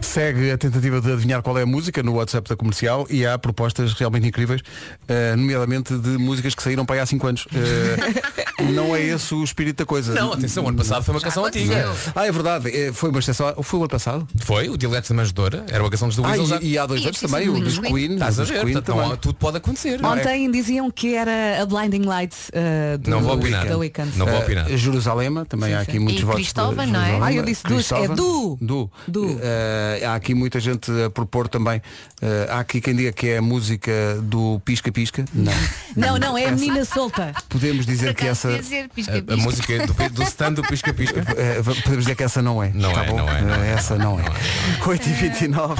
Segue a tentativa de adivinhar qual é a música no WhatsApp da comercial e há propostas realmente incríveis, eh, nomeadamente de músicas que saíram para aí há 5 anos. Eh, *laughs* não é esse o espírito da coisa. Não, atenção, o ano passado foi uma canção antiga. Ah, é verdade. Eh, Foi uma exceção. Foi o ano passado? Foi, o Diletos da Manjedora, era uma canção dos The Ah, Weasels. já- e, e há dois E é anos também, o dos Queen. Estás a ver, Queen portanto, também. não, tudo pode acontecer. Ontem diziam que era a Blinding Lights uh, do Não vou opinar. The Weeknd. Não vou Eh, opinar. Jerusalema, também há aqui muitos E votos. de Cristóvão, não é? Ah, eu disse dos, é do. Du. Eh, há aqui muita gente a propor também. eh, há aqui quem diga que é a música do Pisca Pisca. Não. *laughs* Não, não, é a menina solta. Podemos dizer que essa. Dizer, pisca, A, a música do, do stand do Pisca Pisca. *laughs* eh, podemos dizer que essa não é. Não Tá é, bom? não é, não Eh, é, essa não é. 8h29.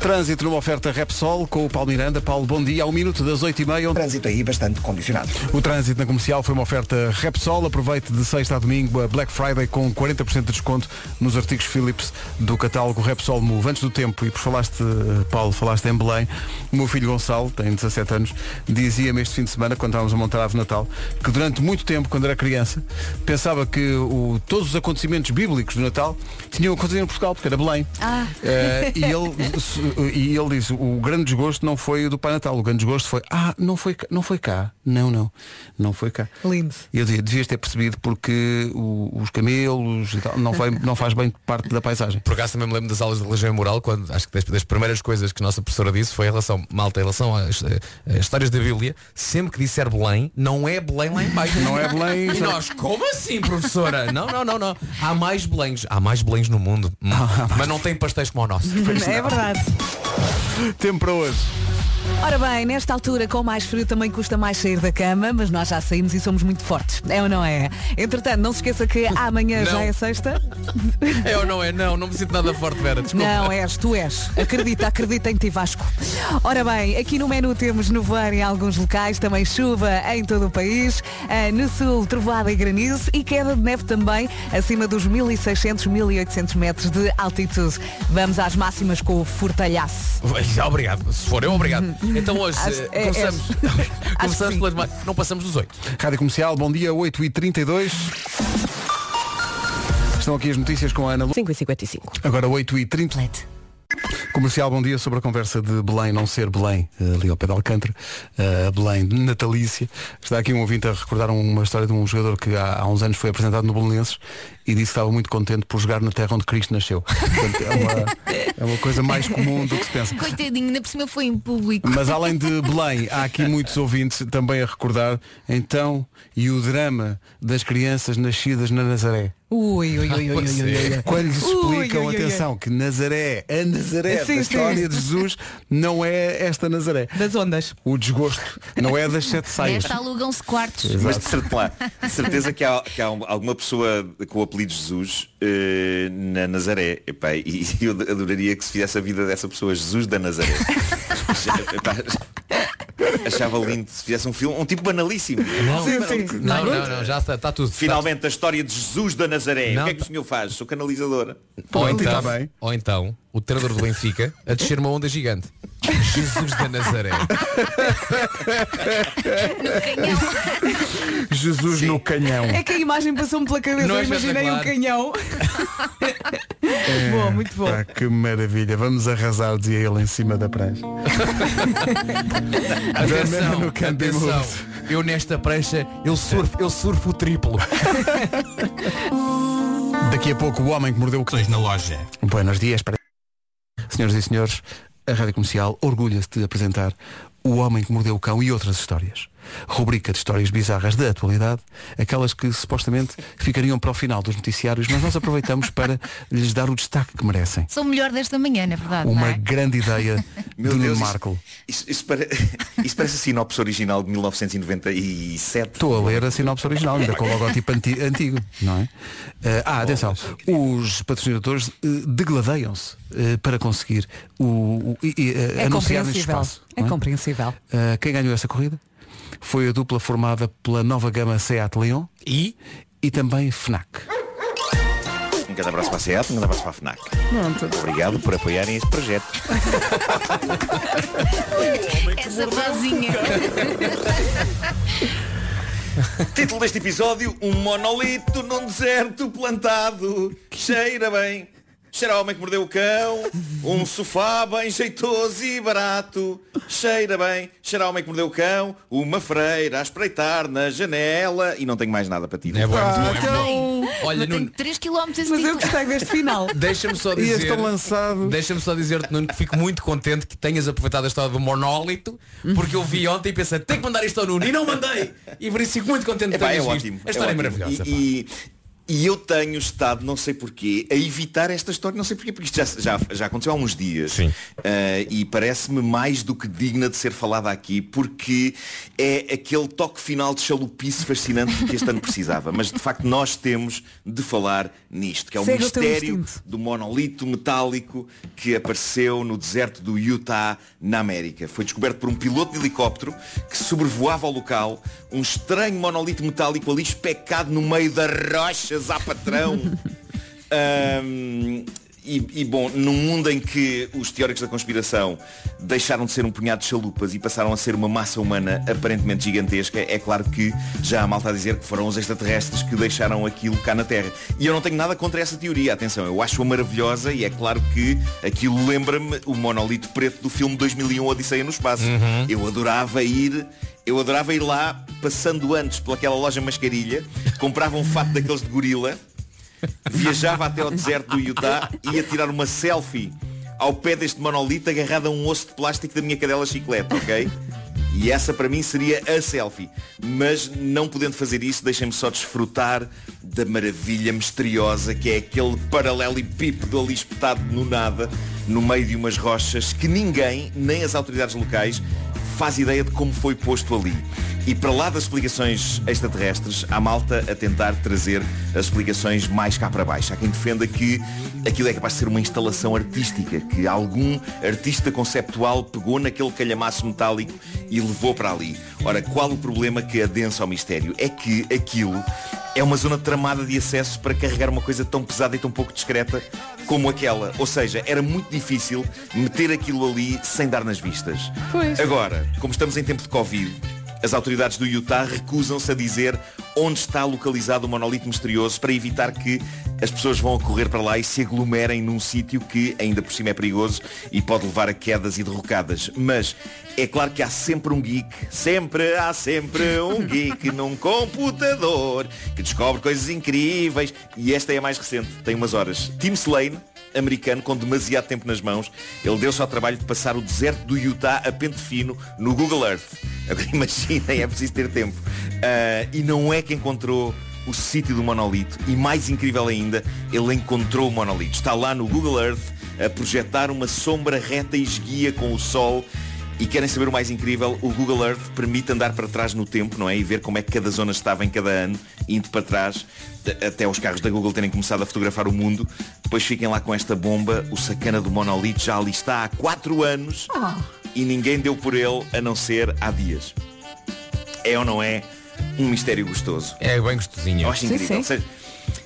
Trânsito numa oferta Repsol com o Paulo Miranda. Paulo, bom dia. Ao minuto das 8h30. Onde... Trânsito aí bastante condicionado. O trânsito na comercial foi uma oferta Repsol. Aproveite de sexta a domingo a Black Friday com 40% de desconto nos artigos Philips do catálogo Repsol Move. Antes do tempo, e por falaste, Paulo, falaste em Belém, o meu filho Gonçalo, tem 17 anos, dizia-me este fim de semana, quando estávamos a montar a árvore de Natal, que durante muito tempo, quando era criança, pensava que o- todos os acontecimentos bíblicos do Natal tinham acontecido em Portugal, porque era Belém. Ah. Eh, e, ele, *laughs* e ele disse, o grande desgosto não foi o do Pai Natal, o grande desgosto foi, ah, não foi, cá- não foi cá. Não, não, não foi cá. Lindo. E eu dizia, devias ter percebido porque o- os camelos e tal, não, vai, não faz bem parte da paisagem. Por acaso também me lembro das aulas de religião e moral, quando acho que das, das primeiras coisas que a nossa professora disse foi em relação, malta, em relação às, eh, às histórias da Bíblia, sempre que disser Belém, não é Belém lá em baixo. Não é Belém, E nós, como assim, professora? Não, não, não, não. Há mais Beléns. Há mais Beléns no mundo. Mas não tem pastéis como o nosso. É verdade. Tempo para hoje. Ora bem, nesta altura com mais frio também custa mais sair da cama, mas nós já saímos e somos muito fortes. É ou não é? Entretanto, não se esqueça que amanhã Não. já é sexta. É ou não é? Não, não me sinto nada forte, Vera. Desculpa. Não, és, tu és. Acredita, acredita em ti, Vasco. Ora bem, aqui no menu temos nevoeiro em alguns locais, também chuva em todo o país. Ah, no sul, trovoada e granizo e queda de neve também acima dos 1600, 1800 metros de altitude. Vamos às máximas com o fortalhaço. Obrigado. Se for eu, obrigado. *laughs* Então hoje Acho- eh, é- começamos, é- começamos sim. pelas mais. Não passamos dos 8. Rádio Comercial, bom dia, 8h32. Estão aqui as notícias com a Ana Lu. 5 e 55. Agora 8h30. Comercial, bom dia sobre a conversa de Belém não ser Belém, eh, ali ao pé de Alcântara, eh, Belém natalícia. Está aqui um ouvinte a recordar uma história de um jogador que há, há uns anos foi apresentado no Belenenses e disse que estava muito contente por jogar na terra onde Cristo nasceu. Portanto, é, uma, é uma coisa mais comum do que se pensa. Coitadinho, ainda por cima foi em público. Mas além de Belém, há aqui muitos ouvintes também a recordar então e o drama das crianças nascidas na Nazaré. Ui, ui, ui, ui, ui, ui, ui. Quando lhes explicam, ui, ui, ui. atenção, que Nazaré, a Nazaré Sim, da sim. história de Jesus, não é esta Nazaré. Das ondas. O desgosto não é das sete saias. Nesta alugam-se quartos. Mas de certeza, de certeza que há, que há um- alguma pessoa com o apelido Jesus eh, na Nazaré. Epá, e eu adoraria que se fizesse a vida dessa pessoa, Jesus da Nazaré. *laughs* Achava lindo se fizesse um filme, um tipo banalíssimo. Não, Sim, sim. não, não, não, já está, está tudo. Finalmente a história de Jesus da Nazaré. Não, o que é que o senhor faz? Sou canalizadora. Ou então, está bem. ou então, o treinador do Benfica a descer uma onda gigante. Jesus da Nazaré. No *laughs* canhão. Jesus no canhão. É que a imagem passou-me pela cabeça, Não é eu imaginei um espetacular? *laughs* canhão. Boa, muito bom. Pá, que maravilha. Vamos arrasar, dizia ele em cima da prancha. *laughs* Atenção, no atenção. Eu nesta prancha, eu surfo, eu surfo o triplo. *laughs* Daqui a pouco o homem que mordeu o cão. na loja. Buenos dias. para- Senhoras e senhores, a Rádio Comercial orgulha-se de apresentar O Homem que Mordeu o Cão e outras histórias. Rubrica de histórias bizarras da atualidade, aquelas que supostamente ficariam para o final dos noticiários, mas nós aproveitamos para lhes dar o destaque que merecem. Sou o melhor desta manhã, na verdade. Uma não é? grande ideia *laughs* Meu de Nuno Deus, Marco. Isso, isso, isso pare- *laughs* isso parece a sinopse original de 1997. Estou a ler a sinopse original, ainda com o logotipo anti- antigo, não é? Eh, ah, atenção, os patrocinadores eh, degladeiam-se eh, para conseguir o, o- eh, É anunciar neste espaço. É não compreensível. Uh, quem ganhou essa corrida foi a dupla formada pela nova gama Seat Leon E e também FNAC. Um grande abraço para a SEAT, um grande abraço para a FNAC. Obrigado por apoiarem este projeto. Essa vozinha. Título deste episódio, um monolito num deserto plantado. Cheira bem. Cheira ao homem que mordeu o cão. Um sofá bem jeitoso e barato. Cheira bem. Cheira ao homem que mordeu o cão. Uma freira a espreitar na janela. E não tenho mais nada para ti. é bom, é bom, é bom. Bem, Olha, Nuno, 3 km Mas eu gostei deste final. *laughs* deixa-me só dizer. este lançado. Deixa-me só dizer-te, Nuno, que fico muito contente que tenhas aproveitado a história do monólito, porque eu vi ontem e pensei, tenho que mandar isto ao Nuno, e não mandei! E por isso fico muito contente de é visto. ótimo. A história é, ótimo. maravilhosa. E, e- eu tenho estado, não sei porquê, a evitar esta história, não sei porquê, porque isto já, já, já aconteceu há uns dias. Sim. Ah, e parece-me mais do que digna de ser falada aqui, porque é aquele toque final de chalupice fascinante que este ano precisava. Mas de facto nós temos de falar nisto, que é o Segue o mistério instinto. do monolito metálico que apareceu no deserto do Utah, na América. Foi descoberto por um piloto de helicóptero que sobrevoava o local, um estranho monolito metálico ali especado no meio das rochas a patrão. *laughs* E, e, bom, num mundo em que os teóricos da conspiração deixaram de ser um punhado de chalupas e passaram a ser uma massa humana aparentemente gigantesca, é claro que já há malta a dizer que foram os extraterrestres que deixaram aquilo cá na Terra. E eu não tenho nada contra essa teoria, atenção, eu acho-a maravilhosa e é claro que aquilo lembra-me o monolito preto do filme 2001 Odisseia no Espaço. Eu adorava ir eu adorava ir lá, passando antes pelaquela loja mascarilha, *laughs* comprava um fato daqueles de gorila, viajava até ao deserto do Utah e ia tirar uma selfie ao pé deste monolito agarrado a um osso de plástico da minha cadela chiclete, ok? E essa para mim seria a selfie. Mas não podendo fazer isso, deixem-me só desfrutar da maravilha misteriosa que é aquele paralelepípedo ali espetado no nada, no meio de umas rochas que ninguém, nem as autoridades locais, faz ideia de como foi posto ali. E para lá das explicações extraterrestres, há malta a tentar trazer as explicações mais cá para baixo. Há quem defenda que aquilo é capaz de ser uma instalação artística, que algum artista conceptual pegou naquele calhamaço metálico e levou para ali. Ora, qual o problema que adensa ao mistério? É que aquilo é uma zona tramada de acesso para carregar uma coisa tão pesada e tão pouco discreta como aquela. Ou seja, era muito difícil meter aquilo ali sem dar nas vistas. Pois. Agora, como estamos em tempo de Covid, as autoridades do Utah recusam-se a dizer onde está localizado o monolito misterioso para evitar que as pessoas vão a correr para lá e se aglomerem num sítio que ainda por cima é perigoso e pode levar a quedas e derrocadas. Mas é claro que há sempre um geek, sempre há sempre um geek *laughs* num computador que descobre coisas incríveis e esta é a mais recente, tem umas horas. Tim Slane, americano com demasiado tempo nas mãos, ele deu-se ao trabalho de passar o deserto do Utah a pente fino no Google Earth. *laughs* Agora imaginem, é preciso ter tempo. Ah, e não é que encontrou o sítio do monolito e mais incrível ainda, ele encontrou o monolito. Está lá no Google Earth a projetar uma sombra reta e esguia com o sol e querem saber o mais incrível, o Google Earth permite andar para trás no tempo, não é? E ver como é que cada zona estava em cada ano, indo para trás, até os carros da Google terem começado a fotografar o mundo. Depois fiquem lá com esta bomba, o sacana do monolito já ali está há 4 anos e ninguém deu por ele a não ser há dias. É ou não é um mistério gostoso? É bem gostosinho. Eu acho incrível. Seja,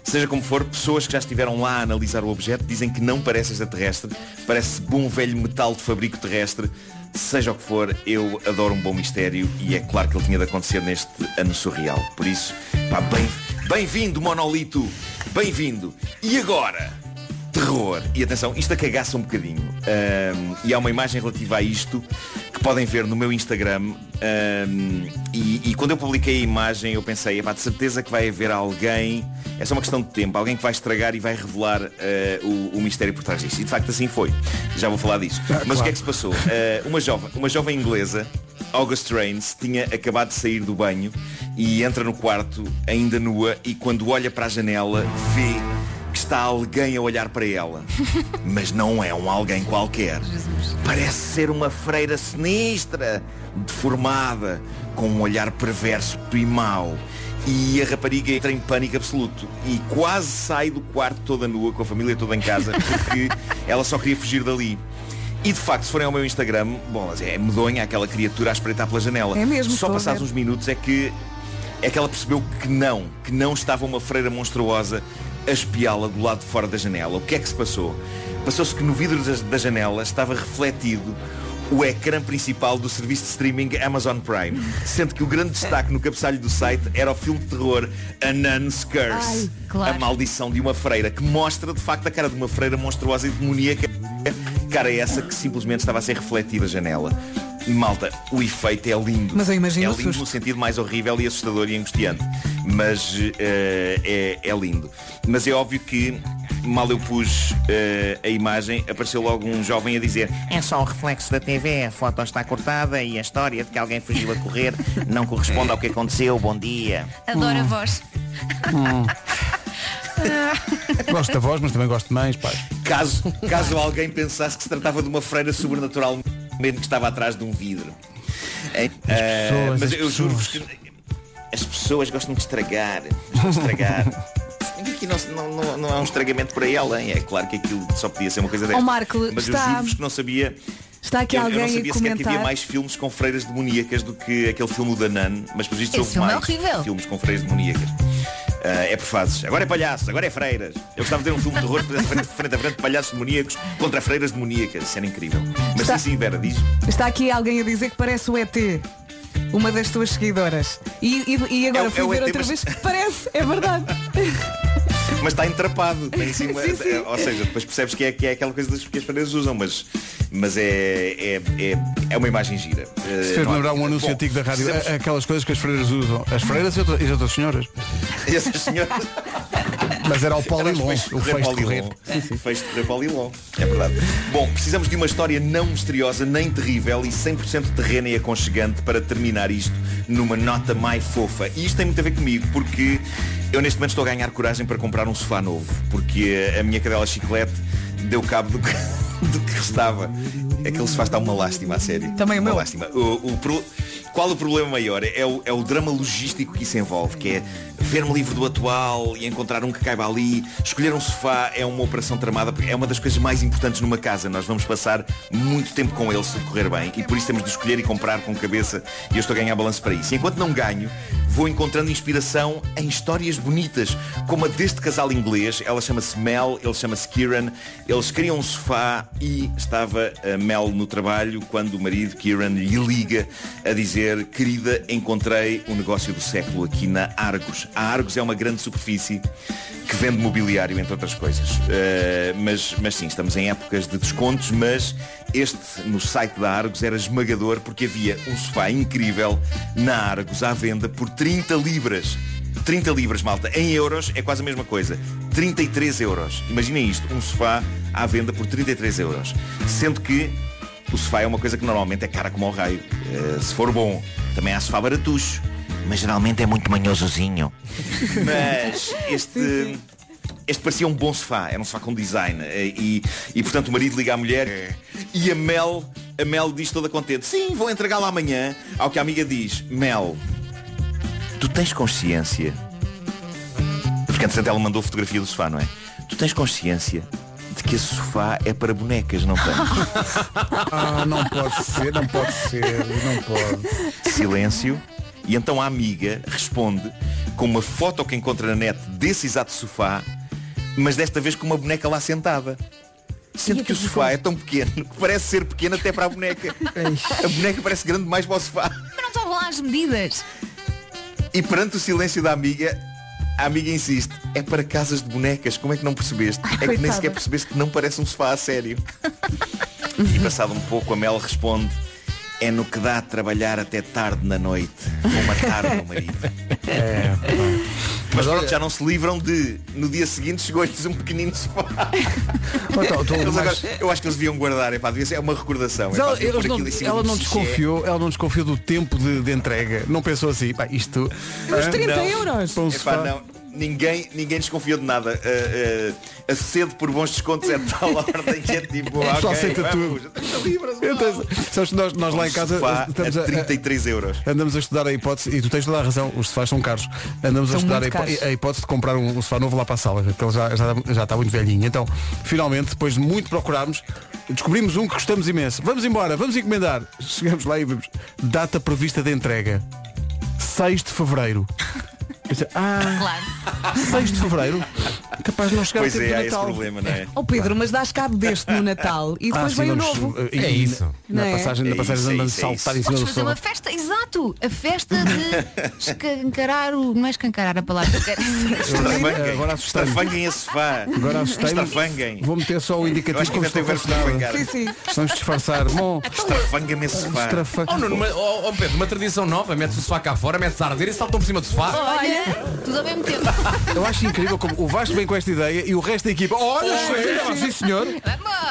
seja como for, pessoas que já estiveram lá a analisar o objeto dizem que não parece extraterrestre, parece bom velho metal de fabrico terrestre. Seja o que for, eu adoro um bom mistério e é claro que ele tinha de acontecer neste ano surreal. Por isso, pá, bem, bem-vindo, monolito! Bem-vindo! E agora? Terror. E atenção, isto acagaça um bocadinho. Ahm, e há uma imagem relativa a isto que podem ver no meu Instagram. Ahm, e, e quando eu publiquei a imagem eu pensei, epá, de certeza que vai haver alguém, é só uma questão de tempo, alguém que vai estragar e vai revelar ah, o, o mistério por trás disso. E de facto assim foi. Já vou falar disso. Mas o que é que se passou? Ah, uma, jovem, uma jovem inglesa, August Rains, tinha acabado de sair do banho e entra no quarto, ainda nua, e quando olha para a janela, vê está alguém a olhar para ela. *laughs* Mas não é um alguém qualquer. Parece ser uma freira sinistra, deformada, com um olhar perverso e mau. E a rapariga entra em pânico absoluto e quase sai do quarto toda nua, com a família toda em casa, porque *laughs* ela só queria fugir dali. E de facto, se forem ao meu Instagram, bom, é medonha aquela criatura a espreitar pela janela. É mesmo, Só passados uns minutos é que é que ela percebeu que não, que não estava uma freira monstruosa a espiá-la do lado de fora da janela. O que é que se passou? Passou-se que no vidro da, janela estava refletido o ecrã principal do serviço de streaming Amazon Prime, sendo que o grande destaque no cabeçalho do site era o filme de terror A Nun's Curse, Ai, claro. a maldição de uma freira, que mostra de facto a cara de uma freira monstruosa e demoníaca, cara essa que simplesmente estava a ser refletida a janela. Malta, o efeito é lindo. Mas eu imagino é lindo no sentido mais horrível e assustador e angustiante. Mas eh, é, é lindo. Mas é óbvio que mal eu pus eh, a imagem, apareceu logo um jovem a dizer É só o reflexo da TV, a foto está cortada e a história de que alguém fugiu a correr não corresponde ao que aconteceu. Bom dia. Adoro a voz. *laughs* Gosto da voz, mas também gosto de mães, pai. caso, caso alguém pensasse que se tratava de uma freira sobrenatural mesmo que estava atrás de um vidro. Eh, pessoas, mas as eu juro-vos que as pessoas gostam de estragar. Gostam de estragar. *laughs* Aqui não, não, não, não há um estragamento por aí além. É claro que aquilo só podia ser uma coisa desta. Marco, mas está- eu juro-vos que não sabia. Está aqui eu, eu alguém não a sabia sequer que havia mais filmes com freiras demoníacas do que aquele filme da Nan, mas por isto Esse houve é mais horrível. filmes com freiras demoníacas. Ah, é por fases. Agora é palhaços, agora é freiras. Eu gostava de ter um filme de terror frente, frente a frente palhaços demoníacos contra freiras demoníacas. Isso era incrível. Mas Está- sim, sim, Vera, diz. Está aqui alguém a dizer que parece o ET. Uma das tuas seguidoras. E, e- e agora É fui é ver ET, outra mas- vez. Parece, é verdade. *laughs* Mas está entrapado. *laughs* Tem em cima, Sim, sim. Ou seja, depois percebes que é, que é aquela coisa das- que as freiras usam, mas, mas é, é, é, é uma imagem gira. Eh, Se fez há lembrar um anúncio Bom, antigo da rádio, precisamos- aquelas coisas que as freiras usam. As freiras e outras, e as outras senhoras. *laughs* E essas senhoras. Mas era o *laughs* de o feixe de correr. polilon. Feixe de polilon. É verdade. Bom, precisamos de uma história não misteriosa, nem terrível e 100% terrena e aconchegante para terminar isto numa nota mais fofa. E isto tem muito a ver comigo, porque eu neste momento estou a ganhar coragem para comprar um sofá novo, porque a minha cadela chiclete deu cabo do que, *laughs* do que restava. Aquele sofá está uma lástima, a sério. Também o uma meu. lástima. O, o pro- Qual o problema maior? É o, é o drama logístico que isso envolve, que é ver-me livre do atual e encontrar um que caiba ali. Escolher um sofá é uma operação tramada, é uma das coisas mais importantes numa casa. Nós vamos passar muito tempo com ele se correr bem e por isso temos de escolher e comprar com cabeça e eu estou a ganhar balanço para isso. E enquanto não ganho, vou encontrando inspiração em histórias bonitas, como a deste casal inglês. Ela chama-se Mel, ele chama-se Kieran. Eles criam um sofá e estava a Mel no trabalho quando o marido Kieran lhe liga a dizer querida, encontrei o negócio do século aqui na Argos. A Argos é uma grande superfície que vende mobiliário, entre outras coisas. Uh, mas, mas sim, estamos em épocas de descontos, mas este no site da Argos era esmagador porque havia um sofá incrível na Argos à venda por 30 libras. 30 libras, malta. Em euros é quase a mesma coisa. 33 euros. Imaginem isto, um sofá à venda por 33 euros. Sendo que o sofá é uma coisa que normalmente é cara como ao raio. Uh, se for bom, também há sofá baratucho. Mas geralmente é muito manhosozinho. *laughs* Mas este. Este parecia um bom sofá, era um sofá com design eh, e, e portanto o marido liga à mulher e a Mel, a Mel diz toda contente, sim, vou entregá-la amanhã, ao que a amiga diz, Mel, tu tens consciência? Porque entretanto ela mandou fotografia do sofá, não é? Tu tens consciência de que esse sofá é para bonecas, não tens? *laughs* Ah, não pode ser, não pode ser, não pode. Silêncio. E então a amiga responde com uma foto que encontra na net desse exato sofá, mas desta vez com uma boneca lá sentada. Sendo que o sofá é tão pequeno que parece ser pequeno até para a boneca. A boneca parece grande demais para o sofá. Mas não estavam lá as medidas. E perante o silêncio da amiga, a amiga insiste, é para casas de bonecas, como é que não percebeste? é que nem coitada. sequer percebeste que não parece um sofá a sério. e passado um pouco a Mel responde, é no que dá a trabalhar até tarde na noite. Vou matar o meu marido. *laughs* É, Mas pronto, já não se livram de, no dia seguinte chegou-lhes um pequenino sofá. Então, *laughs* mas- agora- eu acho que eles deviam guardar, epá, devia ser, é uma recordação. Epá, ela, não- ela não desconfiou, ela não desconfiou do tempo de, de entrega. Não pensou assim, pá, isto. Os hã? 30 Não. euros. Para um Epá, sofá. não, ninguém, ninguém desconfiou de nada. Uh, uh, a sede por bons descontos é de tal ordem que é tipo, *laughs* Só ok, aceita vamos, tudo. 30 libras, Então, sabes que nós, nós lá em casa sofá estamos a a, 33 euros. andamos a estudar a hipótese, e tu tens toda a razão, os sofás são caros. Andamos a São estudar a, hipó- caros. a hipótese de comprar um, um sofá novo lá para a sala, porque ele já, já, já está muito velhinho. Então, finalmente, depois de muito procurarmos, descobrimos um que gostamos imenso. Vamos embora, vamos encomendar. Chegamos lá e vemos. Data prevista de entrega. 6 de Fevereiro. Ah, Claro. 6 de Fevereiro? Capaz de não chegar Pois a tempo é, há esse Natal. problema, não é? Ó Pedro, mas dás cabo deste no *laughs* Natal e Ah, depois vem o novo. uh, e- É isso. Na é? passagem, na É passagem isso, é é saltar em cima do fazer uma festa, exato, a festa de escancarar o. Não é escancarar a palavra que eu. Extravanguem. *laughs* Agora assustei-me. Extravanguem esse sofá. Agora assustei-me. Extravanguem. Vou meter só o Eu indicativo acho que como nada. vangar. Sim, sim. Vamos disfarçar. Bom, Extravanguem esse sofá. Oh, oh, oh, Pedro, uma tradição nova, metes o sofá cá fora, metes a arder e saltam por cima do sofá. Olha, tudo ao mesmo tempo. eu acho incrível como o Vasco vem com esta ideia e o resto da equipa. Olha, sim, sim, senhor.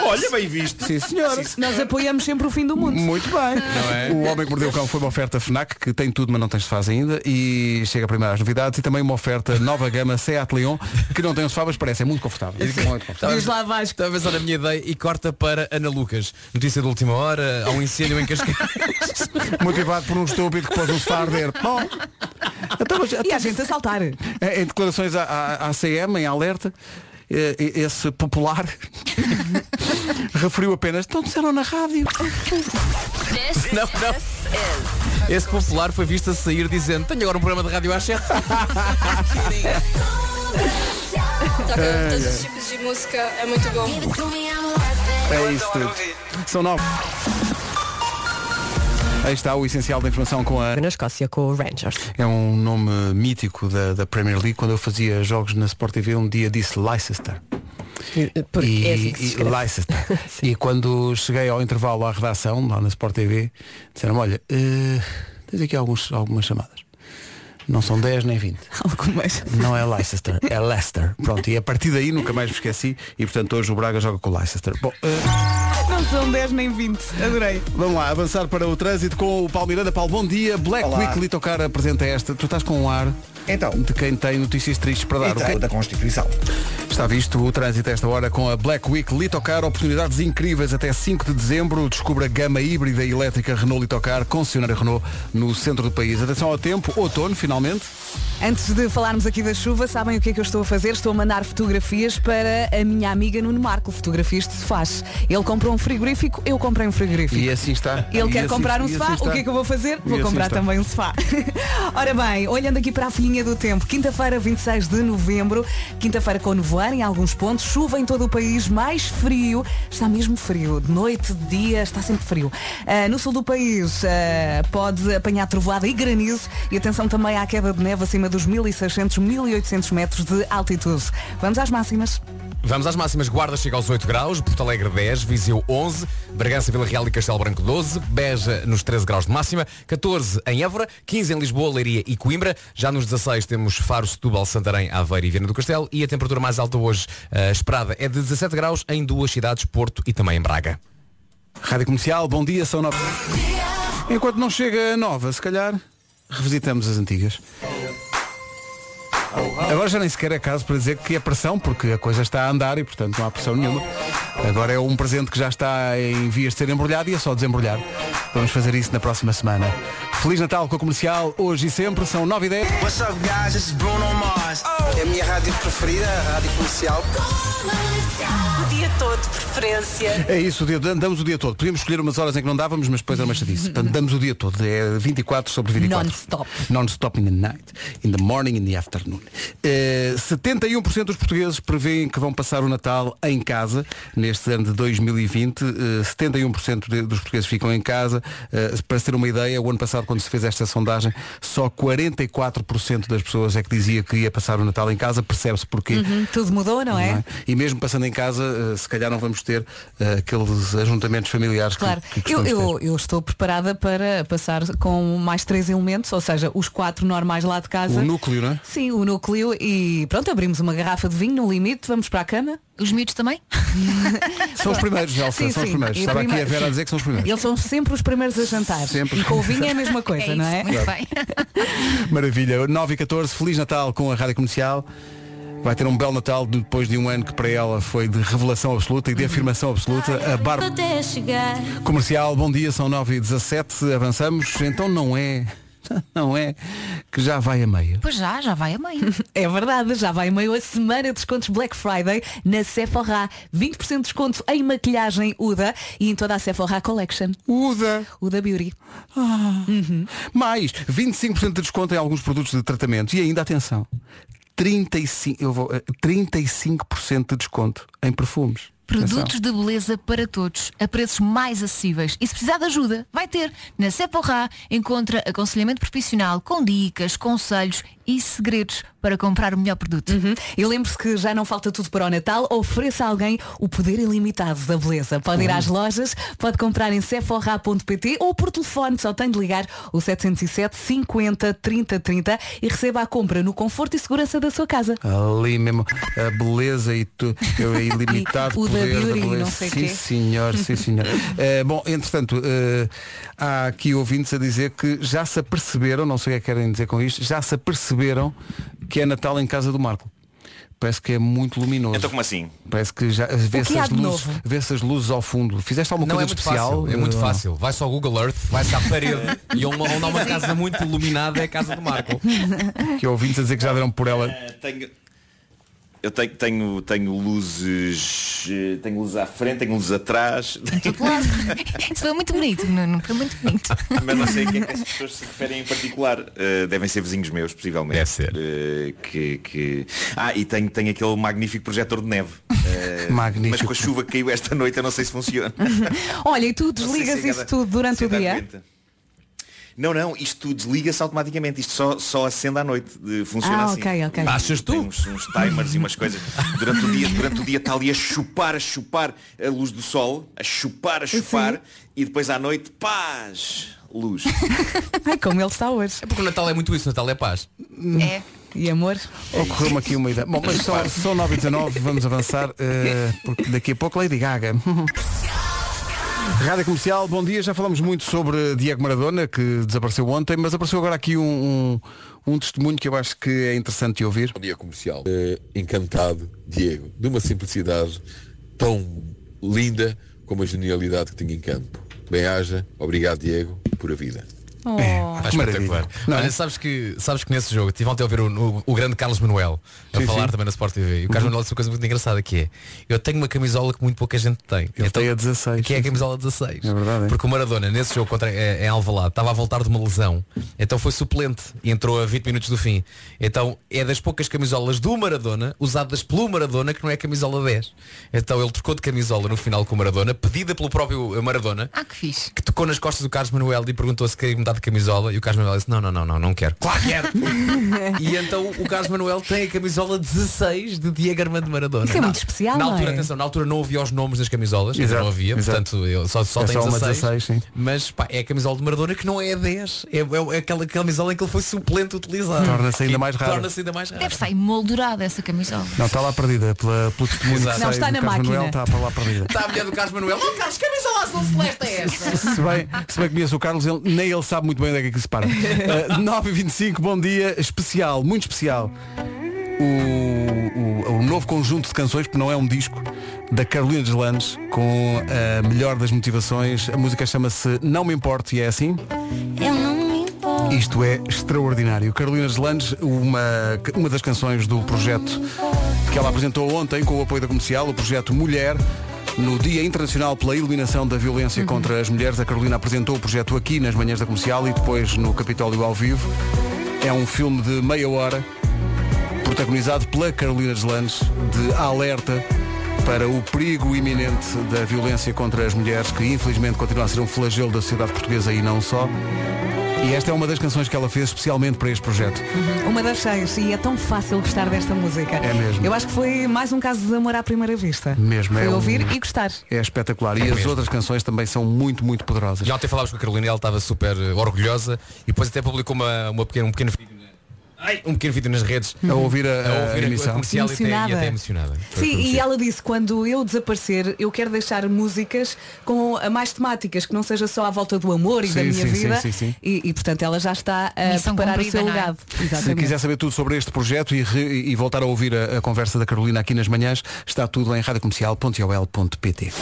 Olha, bem visto. Sim, senhor. Nós apoiamos sempre o fim do mundo. Muito bem. O Homem que Mordeu o Cão foi uma oferta FNAC, que tem tudo, mas não tem sofás ainda. E chega primeiro às novidades. E também uma oferta nova gama Seat Leon, que não tem sofá, mas parece é muito confortável. Muito confortável. Diz lá Vasco. Estava a pensar na minha ideia e corta para Ana Lucas. Notícia de última hora, há um incêndio em Cascais. *laughs* Motivado por um estúpido que pôs um sofá a arder. Bom, então, mas, E a gente a saltar. Em em declarações à, à, à CM, em alerta, eh, esse popular *laughs* referiu apenas, então disseram na rádio. Não, não. Esse popular foi visto a sair dizendo tenho agora um programa de rádio às 7. *laughs* Toca todos os tipos de música, é muito bom. É isso tudo. São nove. Aí está o essencial da informação com a. Na Escócia com o Rangers. É um nome mítico da, da Premier League. Quando eu fazia jogos na Sport TV, um dia disse Leicester. Porque e, é assim e. Leicester. *laughs* e quando cheguei ao intervalo à redação, lá na Sport TV, disseram olha, eh, tens aqui alguns, algumas chamadas. Não são 10 nem 20. *laughs* Algumas. Não é Leicester, é Leicester. Pronto, e a partir daí nunca mais me esqueci. E portanto hoje o Braga joga com o Leicester. Bom, eh, Não são 10 nem 20. Adorei. vamos lá, avançar para o trânsito com o Paulo Miranda. Paulo, bom dia. Black Olá. Weekly tocar apresenta esta. Tu estás com um ar Então, de quem tem notícias tristes para dar. então o que- da Constituição. Está visto o trânsito esta hora com a Black Week Litocar, oportunidades incríveis até 5 de dezembro. Descubra a gama híbrida e elétrica Renault Litocar, concessionária Renault no centro do país. Atenção ao tempo, outono, finalmente. Antes de falarmos aqui da chuva, sabem o que é que eu estou a fazer? Estou a mandar fotografias para a minha amiga Nuno Marco, fotografias de sofás. Ele comprou um frigorífico, eu comprei um frigorífico. E assim está. Ele E quer assim- comprar um sofá, assim o que é que eu vou fazer? E Vou assim comprar está. também um sofá. *laughs* Ora bem, olhando aqui para a folhinha do tempo, quinta-feira, 26 de novembro, quinta-feira com nevoeiro em alguns pontos, chuva em todo o país, mais frio, está mesmo frio, de noite, de dia, está sempre frio. Ah, no sul do país ah, pode apanhar trovoada e granizo e atenção também à queda de neve acima dos 1600, 1800 metros de altitude. Vamos às máximas. Vamos às máximas. Guarda chega aos 8 graus, Porto Alegre 10, Viseu 11, Bragança, Vila Real e Castelo Branco 12, Beja nos 13 graus de máxima, 14 em Évora, 15 em Lisboa, Leiria e Coimbra. Já nos 16 temos Faro, Setúbal, Santarém, Aveiro e Viana do Castelo e a temperatura mais alta hoje eh, esperada é de 17 graus em duas cidades, Porto e também em Braga. Rádio Comercial, bom dia, são nove. Enquanto não chega a nova, se calhar revisitamos as antigas. Agora já nem sequer é caso para dizer que é pressão, porque a coisa está a andar e portanto não há pressão nenhuma. Agora é um presente que já está em vias de ser embrulhado e é só desembrulhar. Vamos fazer isso na próxima semana. Feliz Natal com a comercial, hoje e sempre, são 9 e 10. What's up, guys? Is Bruno Mars. É a minha rádio preferida, a rádio comercial. O dia todo, É isso, o dia, damos o dia todo. Podíamos escolher umas horas em que não dávamos, mas depois era uma chatice. *laughs* Portanto, damos o dia todo. É 24 sobre 24. Non-stop. Non-stop in the night. In the morning, in the afternoon. Eh, 71% dos portugueses prevêem que vão passar o Natal em casa neste ano de 2020. Eh, 71% de- dos portugueses ficam em casa. Eh, para ter uma ideia, o ano passado, quando se fez esta sondagem, só 44% das pessoas é que dizia que ia passar o Natal em casa. Percebe-se porquê. Uhum, tudo mudou, não é? Não é? E mesmo passando em casa, eh, se calhar não vamos ter eh, aqueles ajuntamentos familiares que- Claro, que, eu, costumamos eu, eu estou preparada para passar com mais três elementos, ou seja, os quatro normais lá de ter. casa. O núcleo, não é? Sim, o núcleo e pronto, abrimos uma garrafa de vinho no limite, vamos para a cama. Os miúdos também? *laughs* São os primeiros, Elsa, Sim, são os sim. primeiros. E Estava aqui a primeiro- Vera a dizer que são os primeiros. Eles são sempre os primeiros a jantar. Sempre. E com o vinho é a mesma coisa, é não isso, é? Muito Claro. bem. Maravilha. 9 e 14, Feliz Natal com a Rádio Comercial. Vai ter um belo Natal depois de um ano que para ela foi de revelação absoluta e de afirmação absoluta. A Barba Até chegar. Comercial, bom dia, são 9 e 17 avançamos. Então não é, *laughs* não é que já vai a meio. Pois já, já vai a meio. *laughs* É verdade, já vai meio a semana de descontos Black Friday na Sephora. 20% de desconto em maquilhagem Uda e em toda a Sephora Collection. Uda. Uda Beauty. Mais 25% de desconto em alguns produtos de tratamento. E ainda atenção, 35, eu vou, eh, 35% de desconto em perfumes. Atenção. Produtos de beleza para todos, a preços mais acessíveis. E se precisar de ajuda, vai ter. Na Sephora encontra aconselhamento profissional com dicas, conselhos e segredos para comprar o melhor produto. Uhum. E lembre-se que já não falta tudo para o Natal, ofereça a alguém o poder ilimitado da beleza. Pode ir às lojas, pode comprar em sephora.pt ou por telefone, só tem de ligar o 707 50 30 30 e receba a compra no conforto e segurança da sua casa. Ali mesmo, a beleza e tu, eu é *laughs* ilimitado E Beauty, beleza. não sei sim, quê. senhor, sim, senhor. *laughs* Eh, bom, entretanto, eh, há aqui ouvintes a dizer que já se aperceberam, não sei o que é que querem dizer com isto, já se aperceberam que é Natal em casa do Marco. Parece que é muito luminoso. Então como assim? Parece que já vê-se as, luzes, vê-se as luzes ao fundo. Fizeste alguma Não é coisa muito especial? fácil, é muito Eh, fácil. Vai-se ao Google Earth, vai-se à parede *laughs* e onde onde há uma casa muito iluminada é a casa do Marco. Que ouvintes a dizer que já deram por ela. Eh, tenho, eu tenho, tenho, tenho luzes. eh, Tenho luzes à frente, tenho luzes atrás. Claro. *laughs* Isso foi muito bonito, Nuno. Foi muito bonito. Mas não sei a que é que as pessoas se referem em particular. Uh, devem ser vizinhos meus, possivelmente. Deve ser. Uh, que, que... Ah, e tenho, tenho aquele magnífico projetor de neve. Uh, Magnífico. Mas com a chuva que caiu esta noite eu não sei se funciona. Olha, e tu Não desligas se isso cada- tudo durante o dia? Não, não, isto desliga-se automaticamente. Isto só, só acende à noite. Funciona Ah, assim. ok, ok. Achas tu? Tem uns, uns timers e umas coisas. Durante o dia, durante o dia está ali a chupar, a chupar a luz do sol, a chupar, a chupar, e depois à noite, paz, luz. *laughs* Ai, como ele está hoje. É porque o Natal é muito isso, o Natal é paz. É. E amor? Ocorreu-me aqui uma ideia. Bom, mas são, são 9 e 19 vamos avançar, eh, porque daqui a pouco Lady Gaga. *laughs* Rádio Comercial, bom dia. Já falamos muito sobre Diego Maradona, que desapareceu ontem, mas apareceu agora aqui um, um, um testemunho que eu acho que é interessante ouvir. Bom dia comercial. Eh, encantado, Diego, de uma simplicidade tão linda como a genialidade que tinha em campo. Bem-haja, obrigado Diego, por a vida. Está espetacular. Olha, sabes que, sabes que nesse jogo tive ontem a ouvir o, o- o grande Carlos Manuel a Sim, falar sim. também na Sport TV. E o Carlos Uhum. Manuel disse uma coisa muito engraçada que é eu tenho uma camisola que muito pouca gente tem. Ele tem a 16. Que é a camisola 16. É verdade. é. Porque o Maradona, nesse jogo contra eh, em Alvalade, estava a voltar de uma lesão. Então foi suplente e entrou a 20 minutos do fim. Então é das poucas camisolas do Maradona, usadas pelo Maradona, que não é a camisola 10. Então ele trocou de camisola no final com o Maradona, pedida pelo próprio Maradona, Ah, que fixe. que tocou nas costas do Carlos Manuel e perguntou se queria mudar de camisola e o Carlos Manuel disse, não, não, não, não, não quero. Claro que quero! *laughs* e então o Carlos Manuel tem a camisola 16 de Diego Armando Maradona. Isso é Na- muito especial, Na altura, é? atenção, na altura não havia os nomes das camisolas, Exato, não havia, exato. portanto eu só, só É tem só uma 16. 16, sim. Mas pá, é a camisola de Maradona que não é a 10. É, é aquela camisola em que ele foi suplente utilizado. Torna-se ainda mais rara. Torna-se ainda mais rara. Deve estar emoldurada essa camisola. Não, está lá perdida pela, pelo testemunho que Não, está na Carlos máquina. Manuel, está para lá perdida. Está a mulher do Carlos Manuel. Oh Carlos, camisola azul celeste é essa? Se bem, se bem conheço o Carlos, ele, nem ele sabe muito bem onde é que se para. *laughs* Uh, 9h25, bom dia, especial, muito especial. O, o, o novo conjunto de canções, porque não é um disco, da Carolina Deslandes, com a melhor das motivações. A música chama-se Não Me Importe e é assim. Eu não me importo. Isto é extraordinário. Carolina Deslandes, uma, uma das canções do projeto que ela apresentou ontem com o apoio da comercial, o projeto Mulher. No Dia Internacional pela Eliminação da Violência contra as Mulheres, a Carolina apresentou o projeto aqui nas manhãs da comercial e depois no Capitólio ao vivo. É um filme de meia hora, protagonizado pela Carolina Deslandes, de alerta para o perigo iminente da violência contra as mulheres, que infelizmente continua a ser um flagelo da sociedade portuguesa e não só. E esta é uma das canções que ela fez especialmente para este projeto. Uma das seis e é tão fácil gostar desta música. É mesmo. Eu acho que foi mais um caso de amor à primeira vista. Mesmo, Foi é um- ouvir e gostar. É espetacular. E É as mesmo. outras canções também são muito, muito poderosas. E ontem falávamos com a Carolina ela estava super orgulhosa e depois até publicou uma, uma pequena, um pequeno vídeo. Ai, um pequeno vídeo nas redes A ouvir a- a, ouvir a emissão. comercial e até, e Emocionada. até emocionada. Foi Sim, e ela disse, quando eu desaparecer, eu quero deixar músicas com ah, mais temáticas, que não seja só à volta do amor e da Sim, minha sim, sim, vida. sim, sim. E, e, portanto ela já está a Missão preparar o seu é? legado. Se quiser saber tudo sobre este projeto e, re- e voltar a ouvir a, a conversa da Carolina aqui nas manhãs, está tudo em radiocomercial.ol.pt.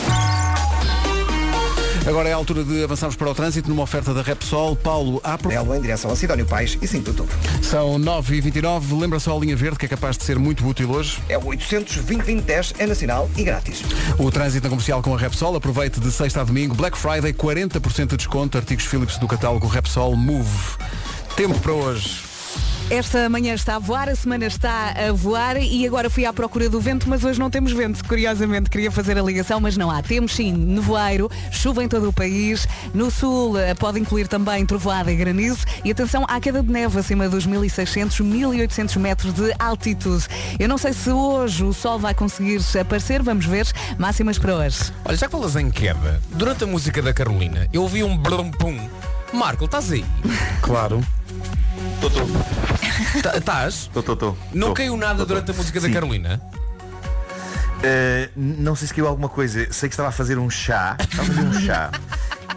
Agora é a altura de avançarmos para o trânsito numa oferta da Repsol. Paulo Apro. Nelo em direção a Sidónio Pais e 5 de outubro. São 9h29. Lembra só a linha verde que é capaz de ser muito útil hoje. É o 800 2010 é nacional e grátis. O trânsito na comercial com a Repsol. Aproveite de sexta a domingo. Black Friday, 40% de desconto. Artigos Philips do catálogo Repsol Move. Tempo para hoje. Esta manhã está a voar, a semana está a voar e agora fui à procura do vento, mas hoje não temos vento. Curiosamente queria fazer a ligação, mas não há. Temos sim nevoeiro, chuva em todo o país. No sul eh, pode incluir também trovoada e granizo. E atenção à queda de neve acima dos 1.600, 1.800 metros de altitude. Eu não sei se hoje o sol vai conseguir aparecer, vamos ver. Máximas para hoje. Olha, já que falas em queda, durante a música da Carolina, eu ouvi um blum pum. Marco, estás aí? Claro. Tô, tô. Tá- Estás? Tô, tô, tô. Não Tô. caiu nada Tô, tô. durante a música da. Carolina? Uh, não sei se caiu alguma coisa. Sei que estava a fazer um chá. Estava a fazer um chá. *laughs*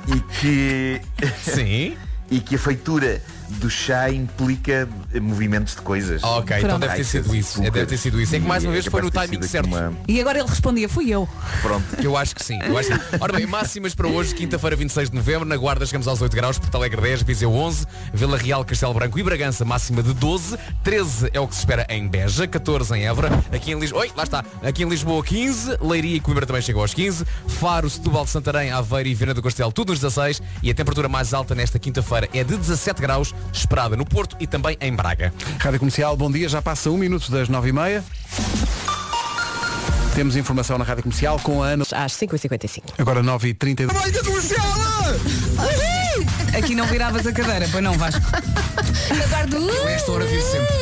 E que. Sim. *laughs* e que a feitura do chá implica movimentos de coisas. Ok, então deve ter sido isso. É, deve ter sido isso. É que mais uma vez foi no timing certo. E agora ele respondia, fui eu. Pronto. Eu acho que sim. Eu acho que. Ora bem, máximas para hoje, quinta-feira, 26 de novembro. Na Guarda chegamos aos 8 graus, Porto Alegre 10, Viseu 11, Vila Real, Castelo Branco e Bragança, máxima de 12. 13 é o que se espera em Beja, 14 em Évora. Aqui em Lisboa, oi, lá está. Aqui em Lisboa 15, Leiria e Coimbra também chegou aos 15. Faro, Setúbal, Santarém, Aveiro e Viana do Castelo, tudo nos 16. E a temperatura mais alta nesta quinta-feira é de 17 graus, esperada no Porto e também em Braga. Rádio Comercial, bom dia. Já passa um minuto das 9h30. Temos informação na Rádio Comercial com a Ana. Às 5h55. Agora 9h32. Aqui não viravas a cadeira, pois não Vasco. Eu a esta hora viro sempre.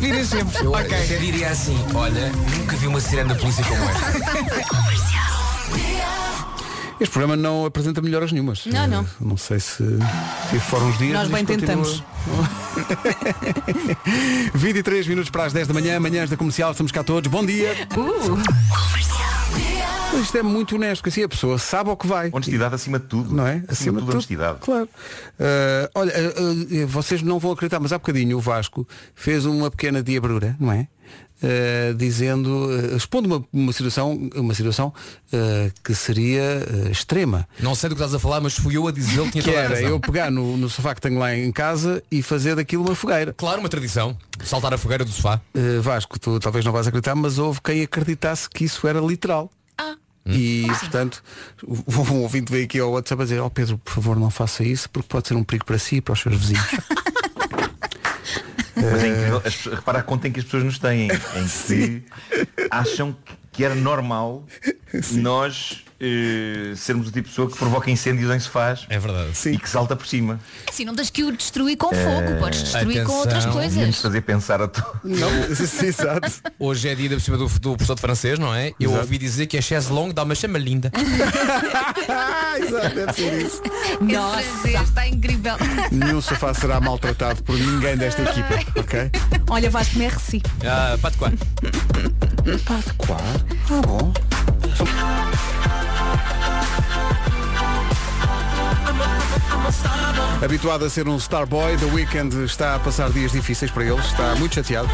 *laughs* Viras sempre. Eu até diria assim, olha, nunca vi uma sirene da polícia como esta. *laughs* Este programa não apresenta melhoras nenhumas. Não, não. Eh, Não sei se, se foram uns dias. Nós bem tentamos. *laughs* continua. 23 minutos para as 10 da manhã, manhãs da comercial, estamos cá todos. Bom dia. Uh. Isto é muito honesto, porque assim a pessoa sabe ao que vai. Honestidade acima de tudo. Não é? Acima, de tudo, honestidade. Claro. Ah, olha, ah, vocês não vão acreditar, mas há bocadinho o Vasco fez uma pequena diabrura, não é? Ah, dizendo, ah, expondo uma, uma situação, uma situação ah, que seria ah, extrema. Não sei do que estás a falar, mas fui eu a dizer que tinha Que era eu pegar no, no sofá que tenho lá em casa e fazer daquilo uma fogueira. Claro, uma tradição. Saltar a fogueira do sofá. Uh, Vasco, tu talvez não vais acreditar, mas houve quem acreditasse que isso era literal. Ah. E portanto, um ouvinte veio aqui ao WhatsApp a dizer, ó Pedro, por favor não faça isso porque pode ser um perigo para si e para os seus vizinhos. *laughs* Mas é incrível, as repara a conta em que as pessoas nos têm, em que acham que- que era normal nós eh, sermos o tipo de pessoa que provoca incêndios em sofás é verdade. e que salta por cima. Assim, não tens que o destruir com fogo, podes destruir com outras Atenção. coisas. Devíamos fazer pensar a todos. *laughs* exato. Hoje é dia da por cima do, do professor de francês, não é? Eu Exato. ouvi dizer que a chaise longue dá uma chama linda. *laughs* Exato, deve ser isso. Nossa, está incrível. Nenhum sofá será maltratado por ninguém desta equipa, ok? Olha, Vasco, merci. Ah, pá de quatro. Claro. Ah, bom. Habituado a ser um Starboy, The Weeknd está a passar dias difíceis para ele, está muito chateado.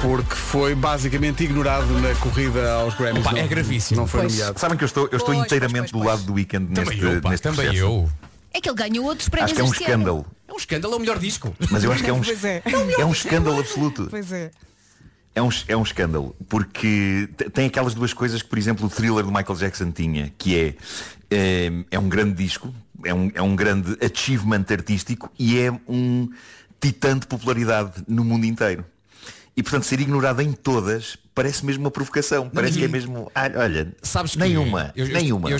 Porque foi basicamente ignorado na corrida aos Grammys. Opa, Não- é gravíssimo. Não foi Pois. nomeado. Sabem que eu estou, eu estou Pois, inteiramente pois, do lado do weekend neste, Também eu, pá, neste também processo. eu. É que ele ganhou outros prémios Acho que é um ano. escândalo. É um escândalo, é o melhor disco. Mas eu acho que é um, *laughs* é. é um escândalo absoluto. Pois é. É um, é um escândalo, porque te- tem aquelas duas coisas que, por exemplo, o thriller do Michael Jackson tinha, que é, é, é um grande disco, é um, é um grande achievement artístico e é um titã de popularidade no mundo inteiro. E portanto ser ignorado em todas parece mesmo uma provocação. Parece que é mesmo. ah, olha, Sabes que nenhuma. eu, eu- nenhuma. Eu,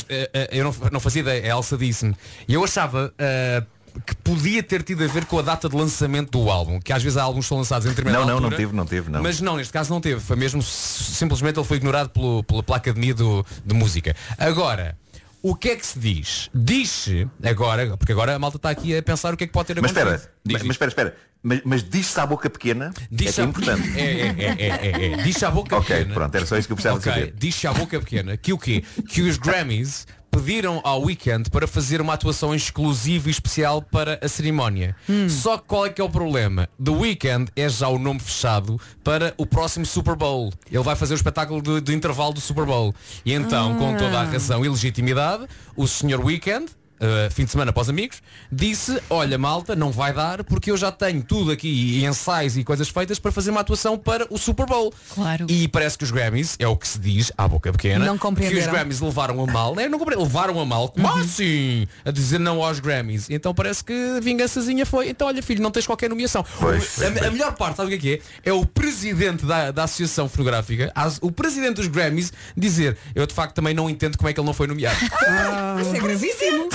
eu- não, não fazia ideia, a Elsa disse-me. E eu achava ah, que podia ter tido a ver com a data de lançamento do álbum, que às vezes há álbuns que são lançados em determinada Não, não, não altura, teve, não teve, não. Mas não, neste caso não teve. Foi mesmo simplesmente ele foi ignorado pelo, pela, Academia do, de Música. Agora, o que é que se diz? Diz-se agora, porque agora a malta está aqui a pensar o que é que pode ter Mas acontecido. espera, Diz, mas, mas espera, espera. Mas, mas diz-se à boca pequena, Diz é que é a- importante. É, é, é, é, é, é. Diz à boca Ok, pequena. pronto, era só isso que eu precisava Ok, saber. Diz à boca pequena que o quê? Que os Grammys pediram ao Weekend para fazer uma atuação exclusiva e especial para a cerimónia. Só que qual é que é o problema? The Weekend é já o nome fechado para o próximo Super Bowl. Ele vai fazer o espetáculo de intervalo do Super Bowl. E então, com toda a razão e legitimidade, o Sr. Weekend Uh, fim de semana após amigos, disse, olha malta, não vai dar porque eu já tenho tudo aqui, e ensaios e coisas feitas para fazer uma atuação para o Super Bowl. Claro. E parece que os Grammys, é o que se diz, à boca pequena, Não que os Grammys levaram a mal, né? não compreenderam, levaram a mal, como assim? A dizer não aos Grammys. Então parece que a vingançazinha foi, então olha filho, não tens qualquer nomeação. Pois, a, pois, a melhor parte, sabe o que é que é? É o presidente da, da Associação Fotográfica, as- o presidente dos Grammys, dizer, eu de facto também não entendo como é que ele não foi nomeado. *laughs* Isso é gravíssimo.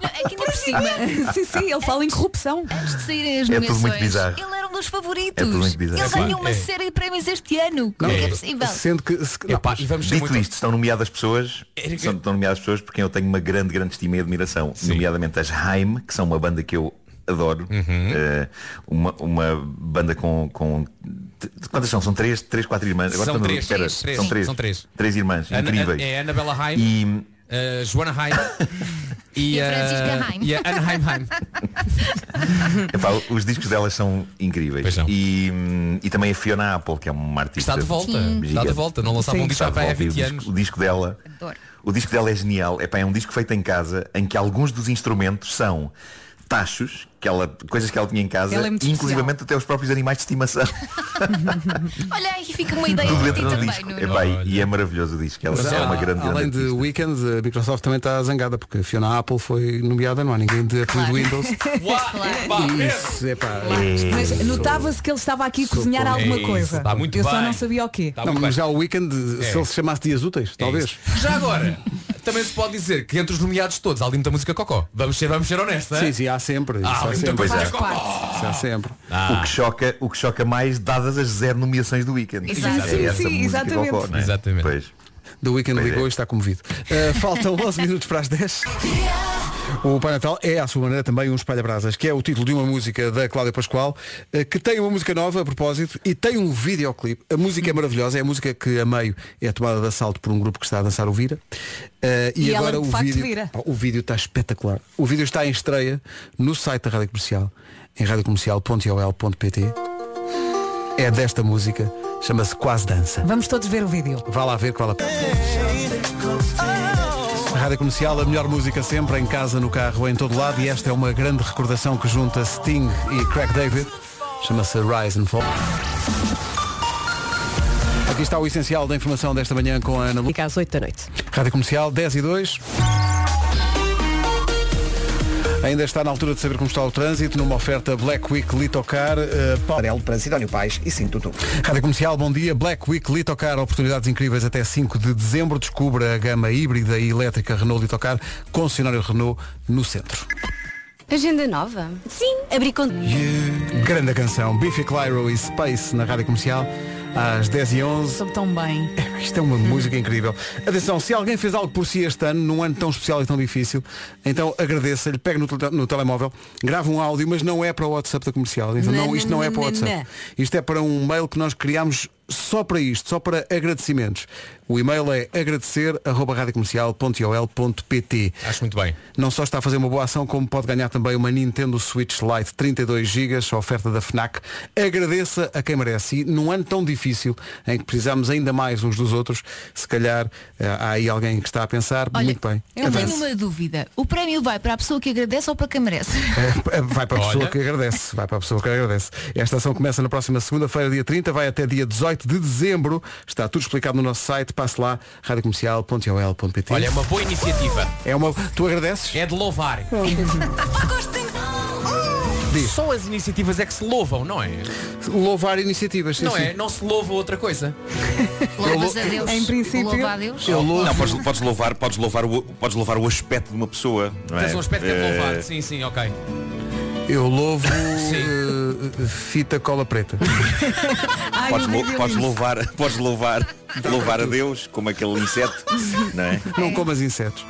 Não, é que ainda por cima, *laughs* sim, sim, ele fala em corrupção. antes de saírem as É tudo muito bizarro. ele era um dos favoritos. É tudo muito bizarro. Ele Sim. ganhou uma É. série de prémios este ano. Como é que é possível? Sendo que. se- não, Epá, e vamos Dito muito... isto, estão nomeadas pessoas, são, estão nomeadas pessoas por quem eu tenho uma grande, grande estima e admiração. Nomeadamente as Haim, que são uma banda que eu adoro. Uhum. Eh, uma, uma banda com, com. Quantas são? São três, três quatro irmãs. São estou- três, espera, três, são três. são três. Três irmãs, Ana- incríveis. É a Anabela Haim, E a Joana Haim *laughs* e, E a Francisca Haim. e a Ana Haim Haim. *laughs* epá, os discos delas são incríveis. E, hum, e também a Fiona Apple, que é uma artista. Está de volta. Está de volta. Não lançava um disco há de para aí há volta. E o 20 disco- anos. O disco dela. Adoro. O disco dela é genial. Epá, é um disco feito em casa em que alguns dos instrumentos são tachos, que ela, coisas que ela tinha em casa, é inclusivamente até os próprios animais de estimação. *laughs* Olha, aí fica uma ideia Tudo dentro do também, disco. Epá, e, e é maravilhoso o disco. Ela Mas é uma grande, grande além de artista. Weekend, a Microsoft também está zangada porque a Fiona Apple foi nomeada, não há ninguém de Claro. Windows. *laughs* Claro. Isso, é pá. Mas notava-se que ele estava aqui a cozinhar alguma É isso, coisa. está muito Eu só bem. não sabia o quê. Não, mas já o Weekend, se É. ele se chamasse dias úteis, É talvez. isso. *laughs* Já agora, também se pode dizer que entre os nomeados todos há ali muita música cocó. Vamos ser, vamos ser honestos, Sim, é? sim, há sempre. Isso há sempre. Pois é. cocó. Isso há sempre. O, que choca, o que choca mais, dadas as zero nomeações do Weekend. Exato. É Sim, essa sim, música exatamente. é? Exatamente. Pois. The Weekend Pois ligou é. e está comovido. Uh, faltam *laughs* 11 minutos para as 10. O Pai Natal é, à sua maneira, também um espalha-brasas, que é o título de uma música da Cláudia Pascoal, eh, que tem uma música nova, a propósito, e tem um videoclipe. A música é maravilhosa, é a música que a meio é tomada de assalto por um grupo que está a dançar o Vira. Eh, e, E ela, agora de o vídeo. vira. Pá, O vídeo está espetacular. O vídeo está em estreia no site da Rádio Comercial, em radiocomercial.ol.pt. É desta música, chama-se Quase Dança. Vamos todos ver o vídeo. Vá lá ver que vale a pena. Rádio Comercial, a melhor música sempre, em casa, no carro, em todo lado. E esta é uma grande recordação que junta Sting e Craig David. Chama-se Rise and Fall. Aqui está o essencial da informação desta manhã com a Ana Lu. Fica às 8 da noite. Rádio Comercial, 10 e 2. Ainda está na altura de saber como está o trânsito numa oferta Black Week Litocar. Uh, Amarelo para Sidónio Pais e Cinto Tu. Rádio Comercial, bom dia. Black Week Litocar, oportunidades incríveis até 5 de dezembro. Descubra a gama híbrida e elétrica Renault Litocar, concessionário Renault no centro. Agenda nova? Sim. Abri conta. Grande canção, Biffy Clyro e Space na Rádio Comercial, às 10 e 11 Soube tão bem. Isto é uma música incrível. Atenção, se alguém fez algo por si este ano, num ano tão especial e tão difícil, então agradeça-lhe, pegue no, tele- no telemóvel, grave um áudio, mas não é para o WhatsApp da comercial. Então, não, isto não é para o WhatsApp. Isto é para um mail que nós criámos só para isto, só para agradecimentos. O e-mail é agradecer.radiocomercial.ol.pt Acho muito bem. Não só está a fazer uma boa ação, como pode ganhar também uma Nintendo Switch Lite 32 GB, a oferta da FNAC. Agradeça a quem merece. E num ano tão difícil, em que precisamos ainda mais uns dos outros, se calhar eh, há aí alguém que está a pensar, Olha, muito bem. eu tenho Avance. uma dúvida. O prémio vai para a pessoa que agradece ou para quem merece? É, Vai para a pessoa Olha. que agradece. Vai para a pessoa que agradece. Esta ação começa na próxima segunda-feira, dia 30, vai até dia 18 de dezembro. Está tudo explicado no nosso site. Passe lá, radiocomercial.ol.pt. Olha, é uma boa iniciativa. É uma. Tu agradeces? É de louvar. *laughs* Só as iniciativas é que se louvam, não é? Louvar iniciativas. sim, não sim. é? Não se louva outra coisa. Louvas a Deus. Em princípio- Louva a Deus. Eu louvo. Não, podes, podes louvar, podes louvar o, podes louvar o aspecto de uma pessoa. Não é? Tens um aspecto que é de Eh, louvar. Sim, sim, ok. Eu louvo eh, fita cola preta. Ai, Podes, lou- podes louvar, podes louvar, louvar a Deus como aquele inseto, não é? Não comas insetos.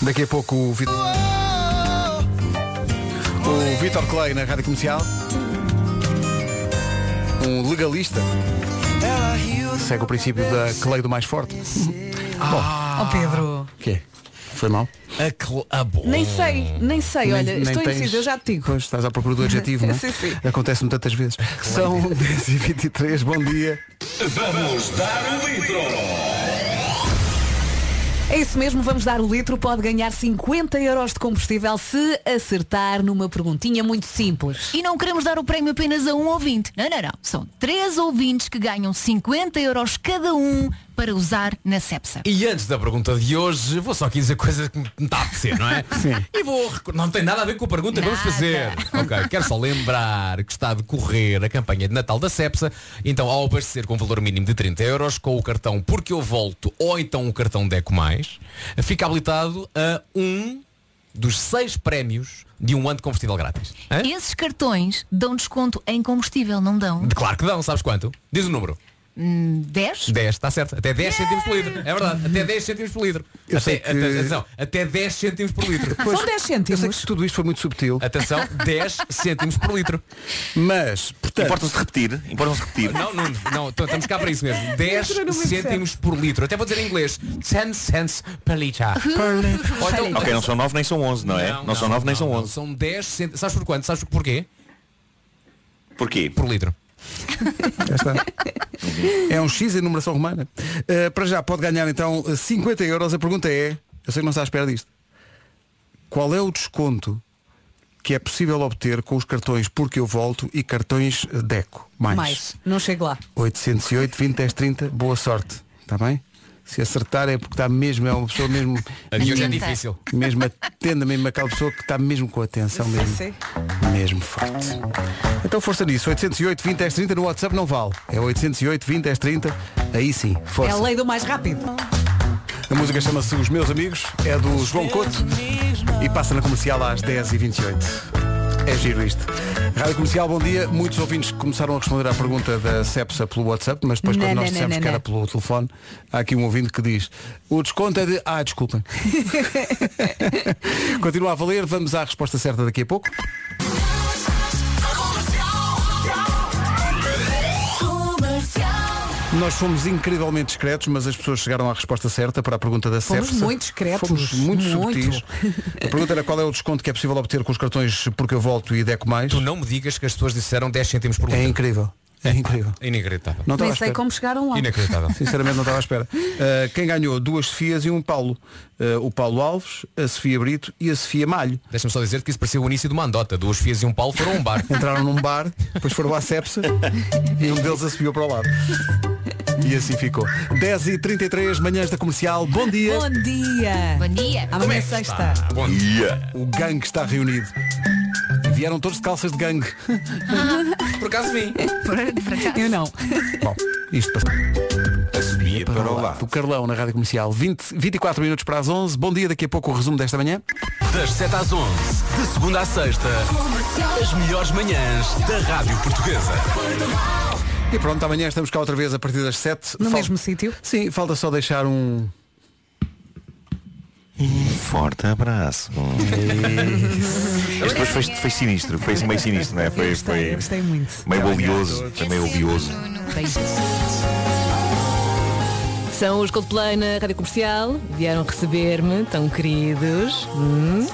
Daqui a pouco o Vitor. O Vitor Clay na Rádio Comercial. Um legalista. Segue o princípio da lei do mais forte. Oh Pedro. O quê? Foi mal? A, cl- a bom. Nem sei, nem sei. Olha, Nem- nem estou tens- indecisa, eu já te digo. Pois, estás à procura do adjetivo, *laughs* não é? Sim, sim. Acontece-me tantas vezes. *laughs* São 10h23, bom dia. Vamos dar um litro. É isso mesmo, vamos dar o litro, pode ganhar 50 euros de combustível se acertar numa perguntinha muito simples. E não queremos dar o prémio apenas a um ouvinte. Não, não, não. São três ouvintes que ganham 50 euros cada um para usar na Cepsa. E antes da pergunta de hoje, vou só aqui dizer coisas que me está a apetecer, não é? *laughs* Sim. E vou Não tem nada a ver com a pergunta que vamos Nada. fazer. Ok, quero só lembrar que está a decorrer a campanha de Natal da Cepsa. Então, ao abastecer com valor mínimo de 30 euros, com o cartão Porque Eu Volto ou então o cartão Deco Mais, fica habilitado a um dos seis prémios de um ano de combustível grátis. Hã? Esses cartões dão desconto em combustível, não dão? Claro que dão, sabes quanto? Diz o número. Hum, 10? 10, está certo. Até 10 cêntimos por litro. É verdade. Até 10 cêntimos por litro. Eu até, sei que- até- atenção, até 10 cêntimos por litro. *laughs* São 10 Eu sei cêntimos. que tudo isto foi muito subtil, Atenção, 10 cêntimos por litro. mas, portanto, Importam-se repetir, importam-se repetir. Não, não, não, estamos cá para isso mesmo. *laughs* 10 Entra no muito cêntimos por litro. Até vou dizer em inglês. 10 cents per litre. *laughs* Ou então- Ok, não são 9 nem são 11, não é? Não, são 9 nem são não, 11. São 10 cêntimos. Sabes por quanto? Sabes porquê? Porquê? Por litro. Já está. É um X em numeração romana. Uh, para já pode ganhar então uh, 50 euros. A pergunta é, eu sei que não está à espera disto. Qual é o desconto que é possível obter com os cartões Porque Eu Volto e cartões uh, Deco? Mais. Mais. Não chego lá. 808 20 10 30. Boa sorte. Está bem? Se acertar é porque está mesmo, é uma pessoa mesmo. A de hoje é difícil. Mesmo atenda mesmo aquela pessoa que está mesmo com atenção Sim, mesmo. sim. Mesmo forte. Então força nisso. 808 20 10 30 no WhatsApp não vale. É 808 20 10 30. Aí sim, É força. a lei do mais rápido. A música chama-se Os Meus Amigos, é do João Couto e passa na comercial às 10h28. É giro isto. Rádio Comercial, bom dia. Muitos ouvintes começaram a responder à pergunta da Cepsa pelo WhatsApp, mas depois Não, quando não, nós não, dissemos não, que era pelo telefone, há aqui um ouvinte que diz o desconto é de... Ah, desculpem. *laughs* Continua a valer, vamos à resposta certa daqui a pouco. Nós fomos incrivelmente discretos, mas as pessoas chegaram à resposta certa para a pergunta da Fomos Cepsa. muito discretos. Fomos muito, Muito. subtis. A pergunta era qual é o desconto que é possível obter com os cartões Porque Eu Volto e Deco Mais. Tu não me digas que as pessoas disseram 10 cêntimos por É litro. incrível. É incrível. Inacreditável. Não estava Nem sei espera. como chegaram lá. Inacreditável. *laughs* Sinceramente não estava à espera. Uh, quem ganhou duas Sofias e um Paulo. Uh, o Paulo Alves, a Sofia Brito e a Sofia Malho. Deixa-me só dizer que isso parecia o início de uma andota. Duas fias e um Paulo foram a um bar. Entraram num bar, depois foram à Cepsa *laughs* e um deles a subiu para o lado. E assim ficou. 10h33, manhãs da comercial. Bom dia. Bom dia. Bom dia. Amanhã é sexta. Bom dia. O gangue está reunido. Vieram todos de calças de gangue. *laughs* Por acaso vim. Eu não. Bom, isto passou. A subia para o lado. Do Carlão na Rádio Comercial. 20, 24 minutos para as 11. Bom dia, daqui a pouco o resumo desta manhã. Das 7 às 11, de segunda à sexta, as melhores manhãs da Rádio Portuguesa. E pronto, amanhã estamos cá outra vez a partir das 7. No Fal- mesmo sítio. Sim, falta só deixar um. Um forte abraço. *laughs* Este depois foi, foi sinistro, foi meio sinistro, não é? Foi, Gostei, foi gostei muito. meio oleoso, foi meio oleoso. São os Coldplay na Rádio Comercial. Vieram receber-me, tão queridos. Hum.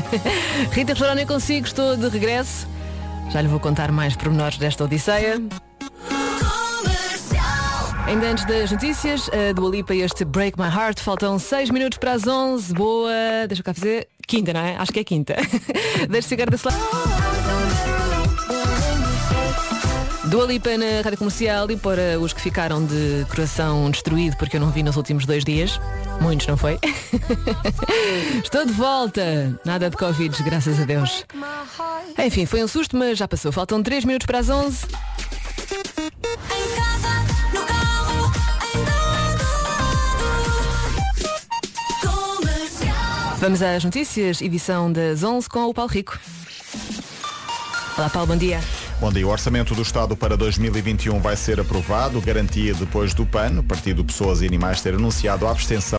*laughs* Rita Florona consigo, estou de regresso. Já lhe vou contar mais pormenores desta odisseia. Ainda antes das notícias, a Dua Lipa e este Break My Heart. Faltam 6 minutos para as 11. Boa, deixa eu cá fazer. Quinta, não é? Acho que é quinta. *laughs* Deixa ficar desse lado. Dua Lipa na Rádio Comercial e para os que ficaram de coração destruído porque eu não vi nos últimos dois dias. Muitos, não foi? *laughs* Estou de volta. Nada de Covid, graças a Deus. Enfim, foi um susto, mas já passou. Faltam 3 minutos para as 11. Vamos às notícias, edição das 11 com o Paulo Rico. Olá Paulo, bom dia. Bom dia. O Orçamento do Estado para 2021 vai ser aprovado. Garantia depois do PAN, o Partido Pessoas e Animais, ter anunciado a abstenção